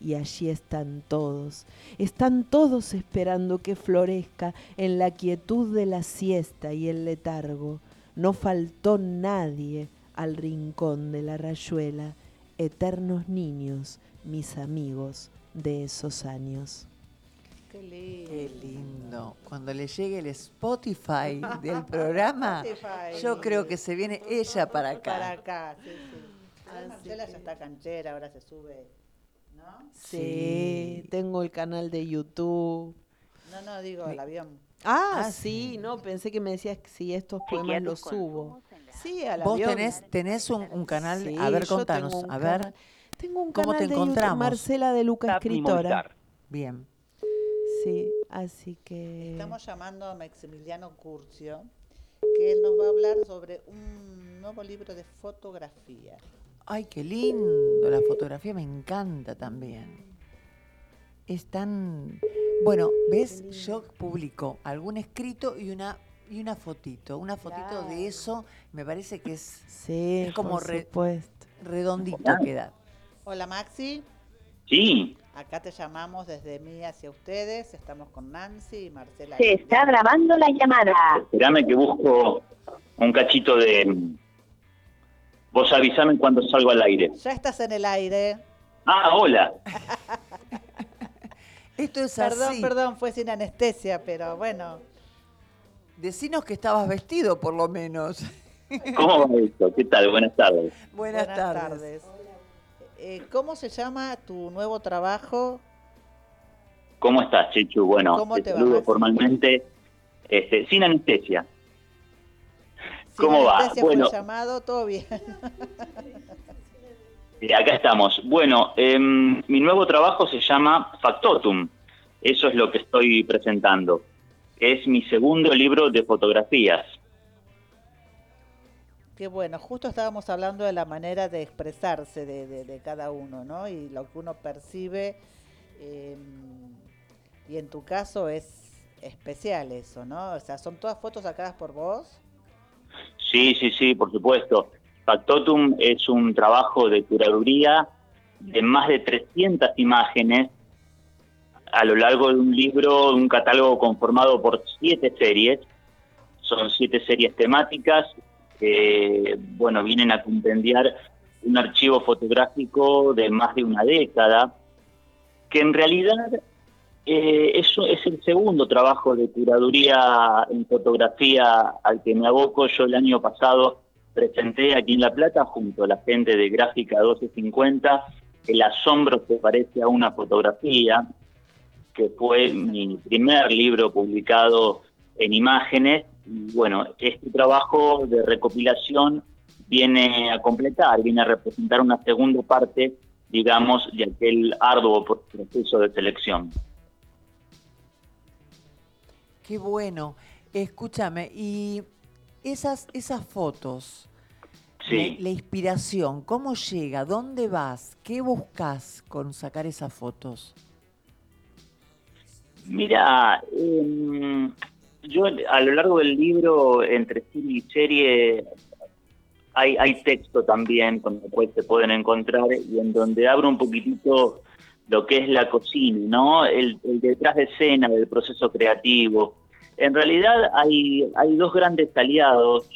Y allí están todos, están todos esperando que florezca en la quietud de la siesta y el letargo. No faltó nadie al rincón de la rayuela, eternos niños, mis amigos de esos años. Qué lindo. Qué lindo. Cuando le llegue el Spotify del <laughs> programa, Spotify. yo creo que se viene ella para acá. Para acá, sí, sí. Ahora Marcela ya está canchera, ahora se sube, ¿no? Sí, tengo el canal de YouTube. No, no, digo, el avión. Ah, Ah, sí, no, pensé que me decías que si estos poemas los subo. Sí, al Vos avión. tenés, tenés un, un canal, Sí, a ver, contanos, tengo un a ver, canal- Tengo un ¿Cómo canal te de YouTube, encontramos? Marcela de Luca Escritora. bien. sí, así que... Estamos llamando a Maximiliano Curcio, que él nos va a hablar sobre un nuevo libro de fotografía. Ay, qué lindo. La fotografía me encanta también. Es tan... Bueno, ves, yo publico algún escrito y una y una fotito, una fotito Claro. de eso, me parece que es, Sí, es como re- redondito Hola. queda. Hola Maxi, Sí, acá te llamamos desde mí hacia ustedes. Estamos con Nancy y Marcela. Se está grabando la llamada. espérame que busco un cachito de... Vos avisame cuando salgo al aire. Ya estás en el aire. Ah, hola. <laughs> Esto es Perdón, así. perdón, fue sin anestesia, pero bueno. Decinos que estabas vestido, por lo menos. <laughs> ¿Cómo va esto? ¿Qué tal? Buenas tardes. Buenas, tardes. Eh, ¿Cómo se llama tu nuevo trabajo? ¿Cómo estás, Chechu? Bueno, ¿Cómo te, saludo formalmente, este, sin anestesia. Sin ¿Cómo va? Bueno. fue llamado, todo bien. <laughs> Eh, acá estamos. Bueno, em, mi nuevo trabajo se llama Factotum. Eso es lo que estoy presentando. Es mi segundo libro de fotografías. Qué bueno, justo estábamos hablando de la manera de expresarse de, de- de cada uno, ¿no? Y lo que uno percibe. eh, y en tu caso es especial eso, ¿no? O sea, son todas fotos sacadas por vos. Sí, sí, sí, por supuesto. Factotum es un trabajo de curaduría de más de 300 imágenes a lo largo de un libro, un catálogo conformado por siete series. Son siete series temáticas que, bueno, vienen a compendiar un archivo fotográfico de más de una década, que en realidad eh, eso es el segundo trabajo de curaduría en fotografía al que me aboco. Yo el año pasado presenté aquí en La Plata junto a la gente de Gráfica 1250 El asombro que parece a una fotografía, que fue mi primer libro publicado en imágenes. Y bueno, este trabajo de recopilación viene a completar, viene a representar una segunda parte, digamos, de aquel arduo proceso de selección. Qué bueno. Escúchame, y esas, esas fotos, Sí. la, la inspiración, ¿cómo llega? ¿Dónde vas? ¿Qué buscas con sacar esas fotos? Mira, em, yo a lo largo del libro, entre serie y serie, hay, hay texto también con el cual se pueden encontrar y en donde abro un poquitito lo que es la cocina, ¿no? El, el detrás de escena del proceso creativo. En realidad hay, hay dos grandes aliados,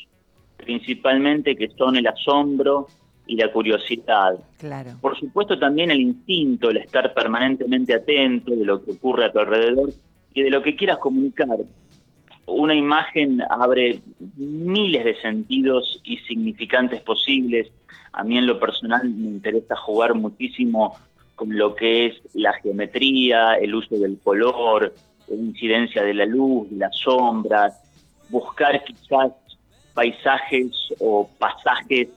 principalmente, que son el asombro y la curiosidad. Claro. Por supuesto también el instinto, el estar permanentemente atento de lo que ocurre a tu alrededor y de lo que quieras comunicar. Una imagen abre miles de sentidos y significantes posibles. A mí en lo personal me interesa jugar muchísimo con lo que es la geometría, el uso del color, incidencia de la luz, de las sombras, buscar quizás paisajes o pasajes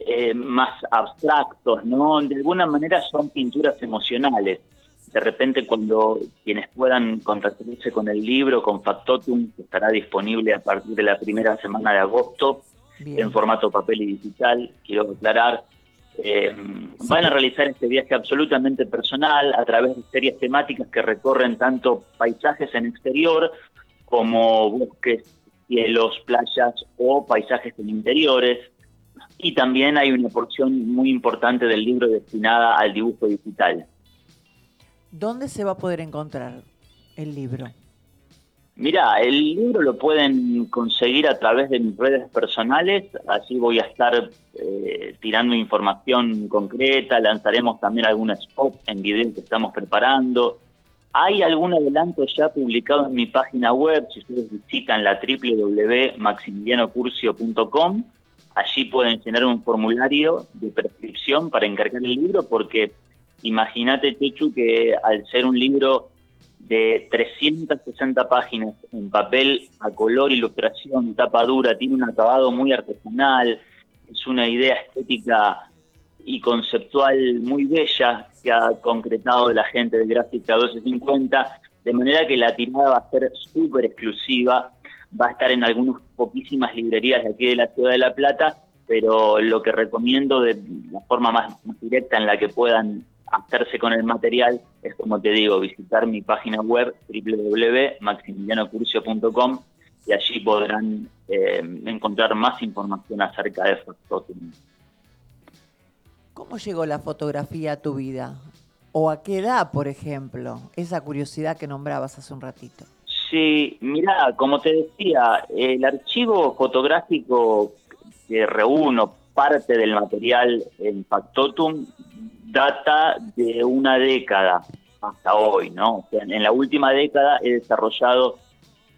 eh, más abstractos, ¿no? De alguna manera son pinturas emocionales. De repente cuando quienes puedan contactarse con el libro, con Factotum, que estará disponible a partir de la primera semana de agosto, Bien. en formato papel y digital, quiero aclarar, eh, van a realizar este viaje absolutamente personal a través de series temáticas que recorren tanto paisajes en exterior como bosques, cielos, playas o paisajes en interiores. Y también hay una porción muy importante del libro destinada al dibujo digital. ¿Dónde se va a poder encontrar el libro? Mira, el libro lo pueden conseguir a través de mis redes personales, así voy a estar eh, tirando información concreta, lanzaremos también algún spot en video que estamos preparando. Hay algún adelanto ya publicado en mi página web, si ustedes visitan la www.maximilianocurcio.com, allí pueden llenar un formulario de prescripción para encargar el libro, porque imagínate, Chechu, que al ser un libro de 360 páginas en papel a color, ilustración, tapa dura, tiene un acabado muy artesanal, es una idea estética y conceptual muy bella que ha concretado la gente de Gráfica 1250. de manera que la tirada va a ser súper exclusiva, va a estar en algunas poquísimas librerías de aquí de la Ciudad de La Plata, pero lo que recomiendo de la forma más, directa en la que puedan hacerse con el material es, como te digo, visitar mi página web www.maximilianocurcio.com y allí podrán eh, encontrar más información acerca de Factotum. ¿Cómo llegó la fotografía a tu vida? ¿O a qué edad, por ejemplo? Esa curiosidad que nombrabas hace un ratito. Sí, mira, como te decía, el archivo fotográfico que reúno parte del material en Factotum data de una década hasta hoy, ¿no? en la última década he desarrollado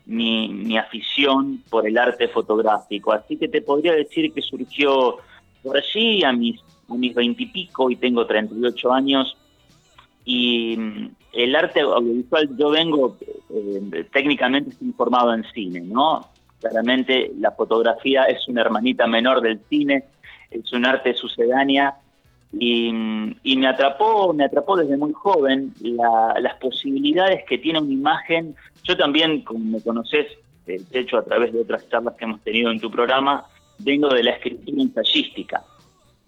mi, mi afición por el arte fotográfico, así que te podría decir que surgió por allí a mis a mis veintipico y, tengo 38 años y mm, el arte audiovisual yo vengo eh, técnicamente estoy formado en cine, ¿no? Claramente la fotografía es una hermanita menor del cine, es un arte sucedánea y, me atrapó, me atrapó desde muy joven las posibilidades que tiene una imagen. Yo también, como me conoces, de hecho a través de otras charlas que hemos tenido en tu programa, vengo de la escritura ensayística.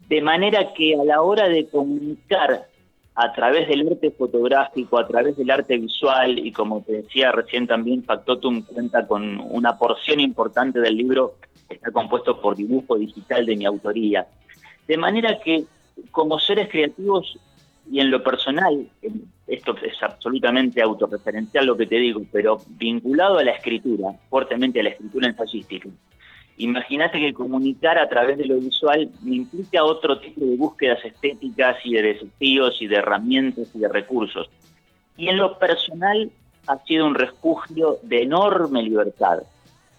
De manera que a la hora de comunicar a través del arte fotográfico, a través del arte visual, y como te decía recién también, Factotum cuenta con una porción importante del libro que está compuesto por dibujo digital de mi autoría. De manera que como seres creativos y en lo personal, esto es absolutamente autorreferencial lo que te digo, pero vinculado a la escritura, fuertemente a la escritura ensayística, Imagínate que comunicar a través de lo visual implica otro tipo de búsquedas estéticas y de desafíos y de herramientas y de recursos. Y en lo personal ha sido un refugio de enorme libertad,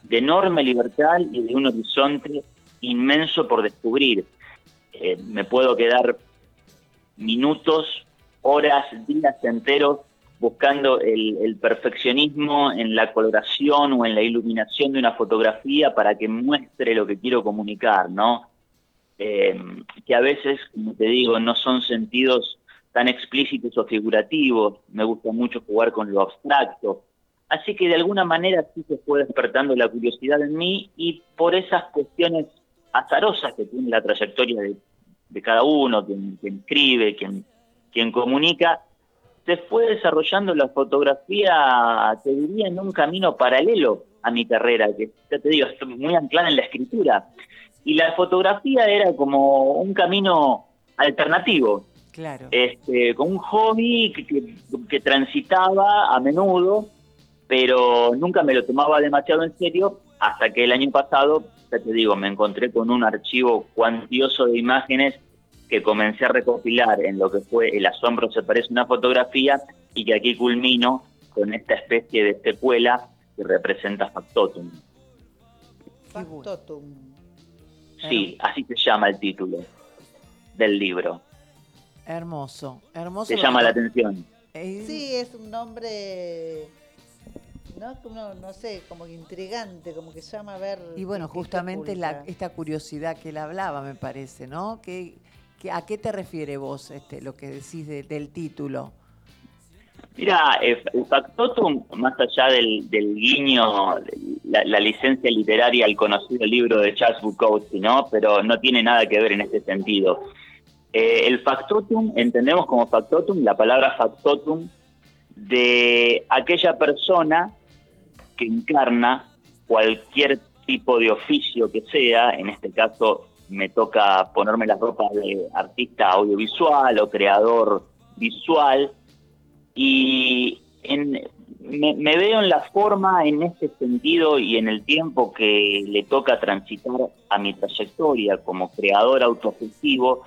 de enorme libertad y de un horizonte inmenso por descubrir. Eh, me puedo quedar minutos, horas, días enteros buscando el, perfeccionismo en la coloración o en la iluminación de una fotografía para que muestre lo que quiero comunicar, ¿no? Eh, que a veces, como te digo, no son sentidos tan explícitos o figurativos, me gusta mucho jugar con lo abstracto, así que de alguna manera sí se fue despertando la curiosidad en mí y por esas cuestiones azarosas que tiene la trayectoria de, cada uno, quien, quien escribe, quien, quien comunica, se fue desarrollando la fotografía, te diría, en un camino paralelo a mi carrera, que ya te digo, estoy muy anclada en la escritura. Y la fotografía era como un camino alternativo. Claro. Este, con un hobby que, transitaba a menudo, pero nunca me lo tomaba demasiado en serio, hasta que el año pasado, ya te digo, me encontré con un archivo cuantioso de imágenes que comencé a recopilar en lo que fue El asombro se parece a una fotografía y que aquí culmino con esta especie de secuela que representa Factotum. Factotum. Sí, así se llama el título del libro. Hermoso, hermoso. Te llama la atención. Sí, es un nombre, ¿no? no sé, como intrigante, como que llama a ver. Y bueno, justamente la, esta curiosidad que él hablaba, me parece, ¿no? Que ¿A qué te refiere vos este, lo que decís del título? Mira, el factotum, más allá del, guiño, la, licencia literaria al conocido libro de Charles Bukowski, ¿no? Pero no tiene nada que ver en este sentido. Eh, el factotum, entendemos como factotum la palabra factotum de aquella persona que encarna cualquier tipo de oficio que sea, en este caso me toca ponerme las ropas de artista audiovisual o creador visual y me, veo en la forma, en este sentido y en el tiempo que le toca transitar a mi trayectoria como creador autogestivo,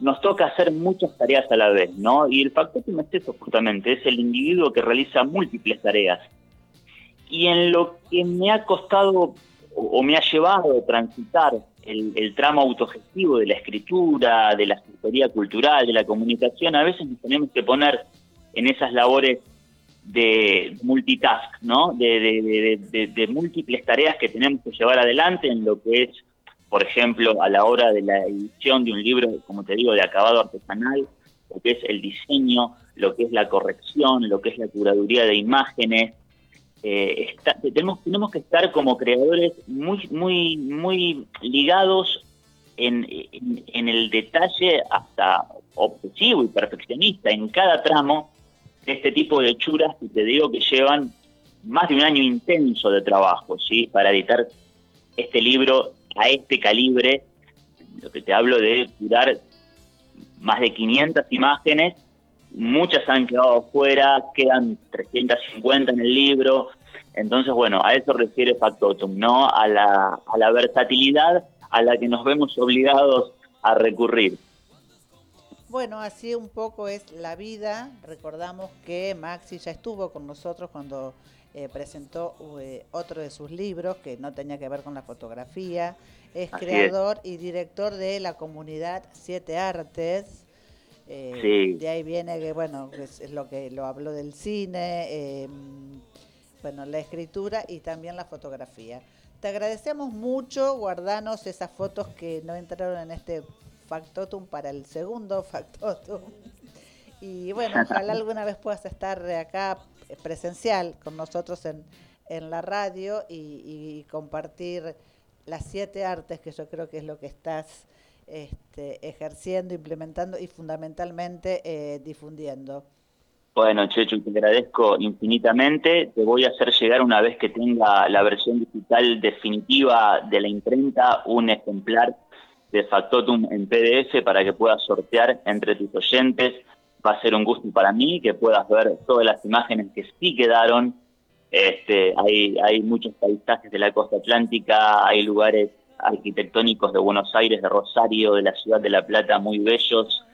nos toca hacer muchas tareas a la vez, ¿no? Y el factor que me es justamente, es el individuo que realiza múltiples tareas. Y en lo que me ha costado o, me ha llevado a transitar el, tramo autogestivo de la escritura, de la asesoría cultural, de la comunicación, a veces nos tenemos que poner en esas labores de multitask, ¿no? De, múltiples tareas que tenemos que llevar adelante en lo que es, por ejemplo, a la hora de la edición de un libro, como te digo, de acabado artesanal, lo que es el diseño, lo que es la corrección, lo que es la curaduría de imágenes. Eh, tenemos, tenemos que estar como creadores muy, muy, muy ligados en, en, el detalle hasta obsesivo y perfeccionista en cada tramo de este tipo de hechuras que te digo que llevan más de un año intenso de trabajo, ¿sí? Para editar este libro a este calibre, lo que te hablo de curar más de 500 imágenes, muchas han quedado fuera, quedan 350 en el libro, entonces bueno, a eso refiere Factotum, ¿no? A la, a la versatilidad a la que nos vemos obligados a recurrir. Bueno, así un poco es la vida. Recordamos que Maxi ya estuvo con nosotros cuando eh, presentó eh, otro de sus libros que no tenía que ver con la fotografía. Es creador y director de la comunidad Siete Artes. Eh, de ahí viene que, bueno, es, lo que lo habló del cine, em, bueno, la escritura y también la fotografía. Te agradecemos mucho, guardanos esas fotos que no entraron en este factotum para el segundo <laughs> factotum. Y bueno, ojalá alguna vez puedas estar acá presencial con nosotros en, en la radio y, compartir las siete artes, que yo creo que es lo que estás este, ejerciendo, implementando y fundamentalmente eh, difundiendo. Bueno, Chechu, te agradezco infinitamente. Te voy a hacer llegar una vez que tenga la versión digital definitiva de la imprenta un ejemplar de Factotum en PDF para que puedas sortear entre tus oyentes va a ser un gusto para mí que puedas ver todas las imágenes que sí quedaron. Este, hay, hay muchos paisajes de la costa atlántica, hay lugares arquitectónicos de Buenos Aires, de Rosario, de la ciudad de La Plata muy bellos.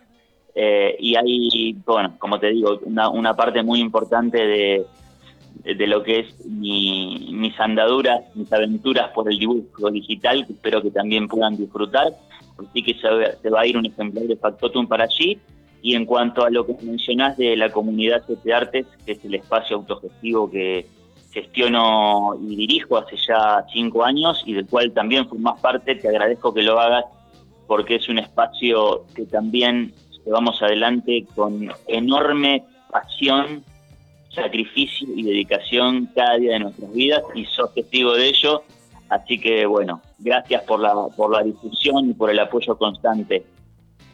Eh, y hay, bueno, como te digo, una, una parte muy importante de, de lo que es mi, mis andaduras, mis aventuras por el dibujo digital, que espero que también puedan disfrutar. Así que se, se va a ir un ejemplar de Factotum para allí. Y en cuanto a lo que mencionás de la comunidad de Artes, que es el espacio autogestivo que gestiono y dirijo hace ya cinco años y del cual también más parte, te agradezco que lo hagas porque es un espacio que también llevamos adelante con enorme pasión, sacrificio y dedicación cada día de nuestras vidas y sos testigo de ello. Así que bueno, gracias por la, por la difusión y por el apoyo constante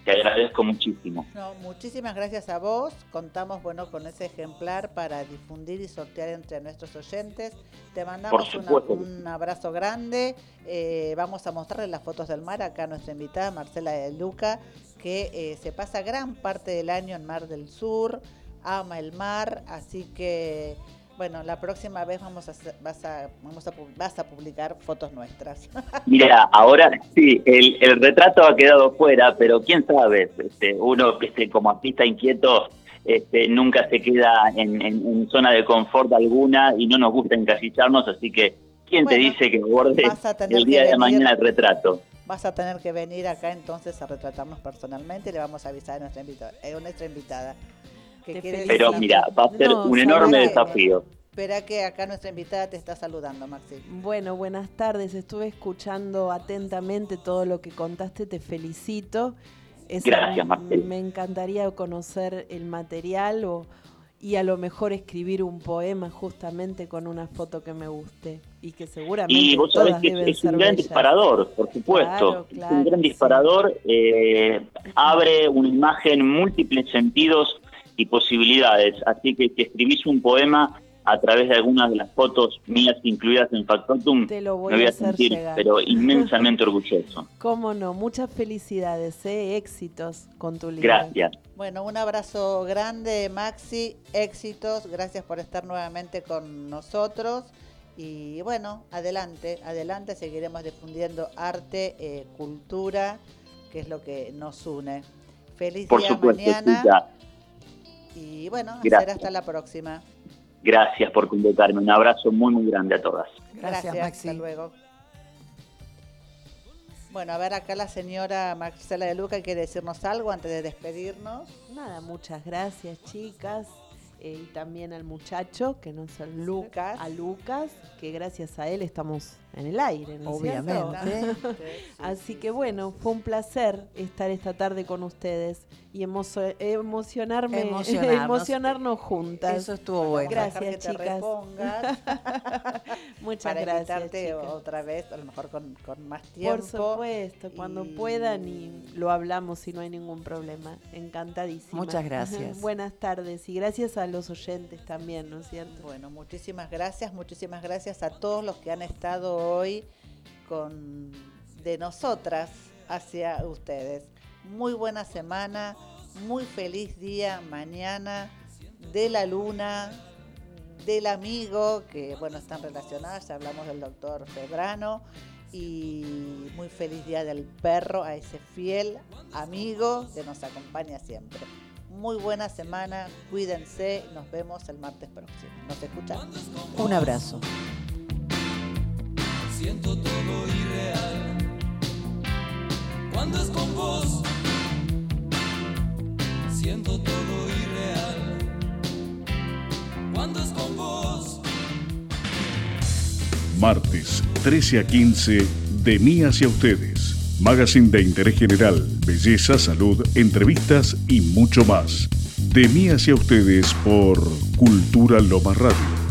te agradezco muchísimo. muchísimas gracias a vos. Contamos bueno con ese ejemplar para difundir y sortear entre nuestros oyentes. Te mandamos un abrazo grande. Eh, vamos a mostrarles las fotos del mar acá a nuestra invitada Marcela de Luca, que eh, se pasa gran parte del año en Mar del Sur, ama el mar, así que bueno, la próxima vez vamos a, vas, a, vamos a, vas a publicar fotos nuestras. <laughs> Mira, ahora sí, el, el, retrato ha quedado fuera, pero quién sabe, este, uno que este, como artista inquieto este, nunca se queda en, en, zona de confort alguna y no nos gusta encasillarnos, así que ¿quién te dice que borde el día de mañana el retrato? Vas a tener que venir acá entonces a retratarnos personalmente y le vamos a avisar a nuestra. A nuestra invitada pero mira, va a ser un enorme desafío. Espera que acá nuestra invitada te está saludando, Maxi. Bueno, buenas tardes. Estuve escuchando atentamente todo lo que contaste. Te felicito. Gracias, Maxi. Me encantaría conocer el material o, y a lo mejor escribir un poema justamente con una foto que me guste y que seguramente y vos sabés que es, un gran disparador por supuesto es un gran disparador eh, abre una imagen múltiples sentidos y posibilidades. Así que si escribís un poema a través de algunas de las fotos mías incluidas en Factotum, me voy a, sentir pero <laughs> inmensamente orgulloso. Cómo no, muchas felicidades, ¿eh? éxitos con tu libro. Gracias. Bueno, un abrazo grande, Maxi, éxitos, gracias por estar nuevamente con nosotros. Y bueno, adelante, adelante, seguiremos difundiendo arte, eh, cultura, que es lo que nos une. Feliz por día supuesto, mañana. Y bueno, hasta la próxima. Gracias por convocarme. Un abrazo muy, muy grande a todas. Gracias, Maxi. Hasta luego. Bueno, a ver, acá la señora Marcela de Luca quiere decirnos algo antes de despedirnos. Nada, muchas gracias, chicas. eh, y también al muchacho, que no es el Lucas, a Lucas, que gracias a él estamos en el aire. Obviamente. <laughs> Así que bueno, fue un placer estar esta tarde con ustedes y emocionarme, Emocionarnos. <laughs> emocionarnos juntas. Eso estuvo bueno. Gracias, chicas. <laughs> Muchas para gracias. invitarte chicas. otra vez, a lo mejor con, con más tiempo. Por supuesto, cuando Y- puedan y lo hablamos y no hay ningún problema. Encantadísima. Muchas gracias. Buenas tardes y gracias a los oyentes también, ¿no es cierto? Bueno, muchísimas gracias, muchísimas gracias a todos los que han estado hoy con de nosotras hacia ustedes. Muy buena semana, muy feliz día mañana de la luna, del amigo, que bueno, están relacionadas, ya hablamos del doctor Febrano, y muy feliz día del perro, a ese fiel amigo que nos acompaña siempre. Muy buena semana, cuídense, nos vemos el martes próximo. Nos escuchamos. Un abrazo. Siento todo irreal. Cuando es con vos, siento todo irreal. Cuando es con vos. Martes, 13 a 15, de mí hacia ustedes. Magazine de interés general, belleza, salud, entrevistas y mucho más. De mí hacia ustedes por Cultura Lomas Radio.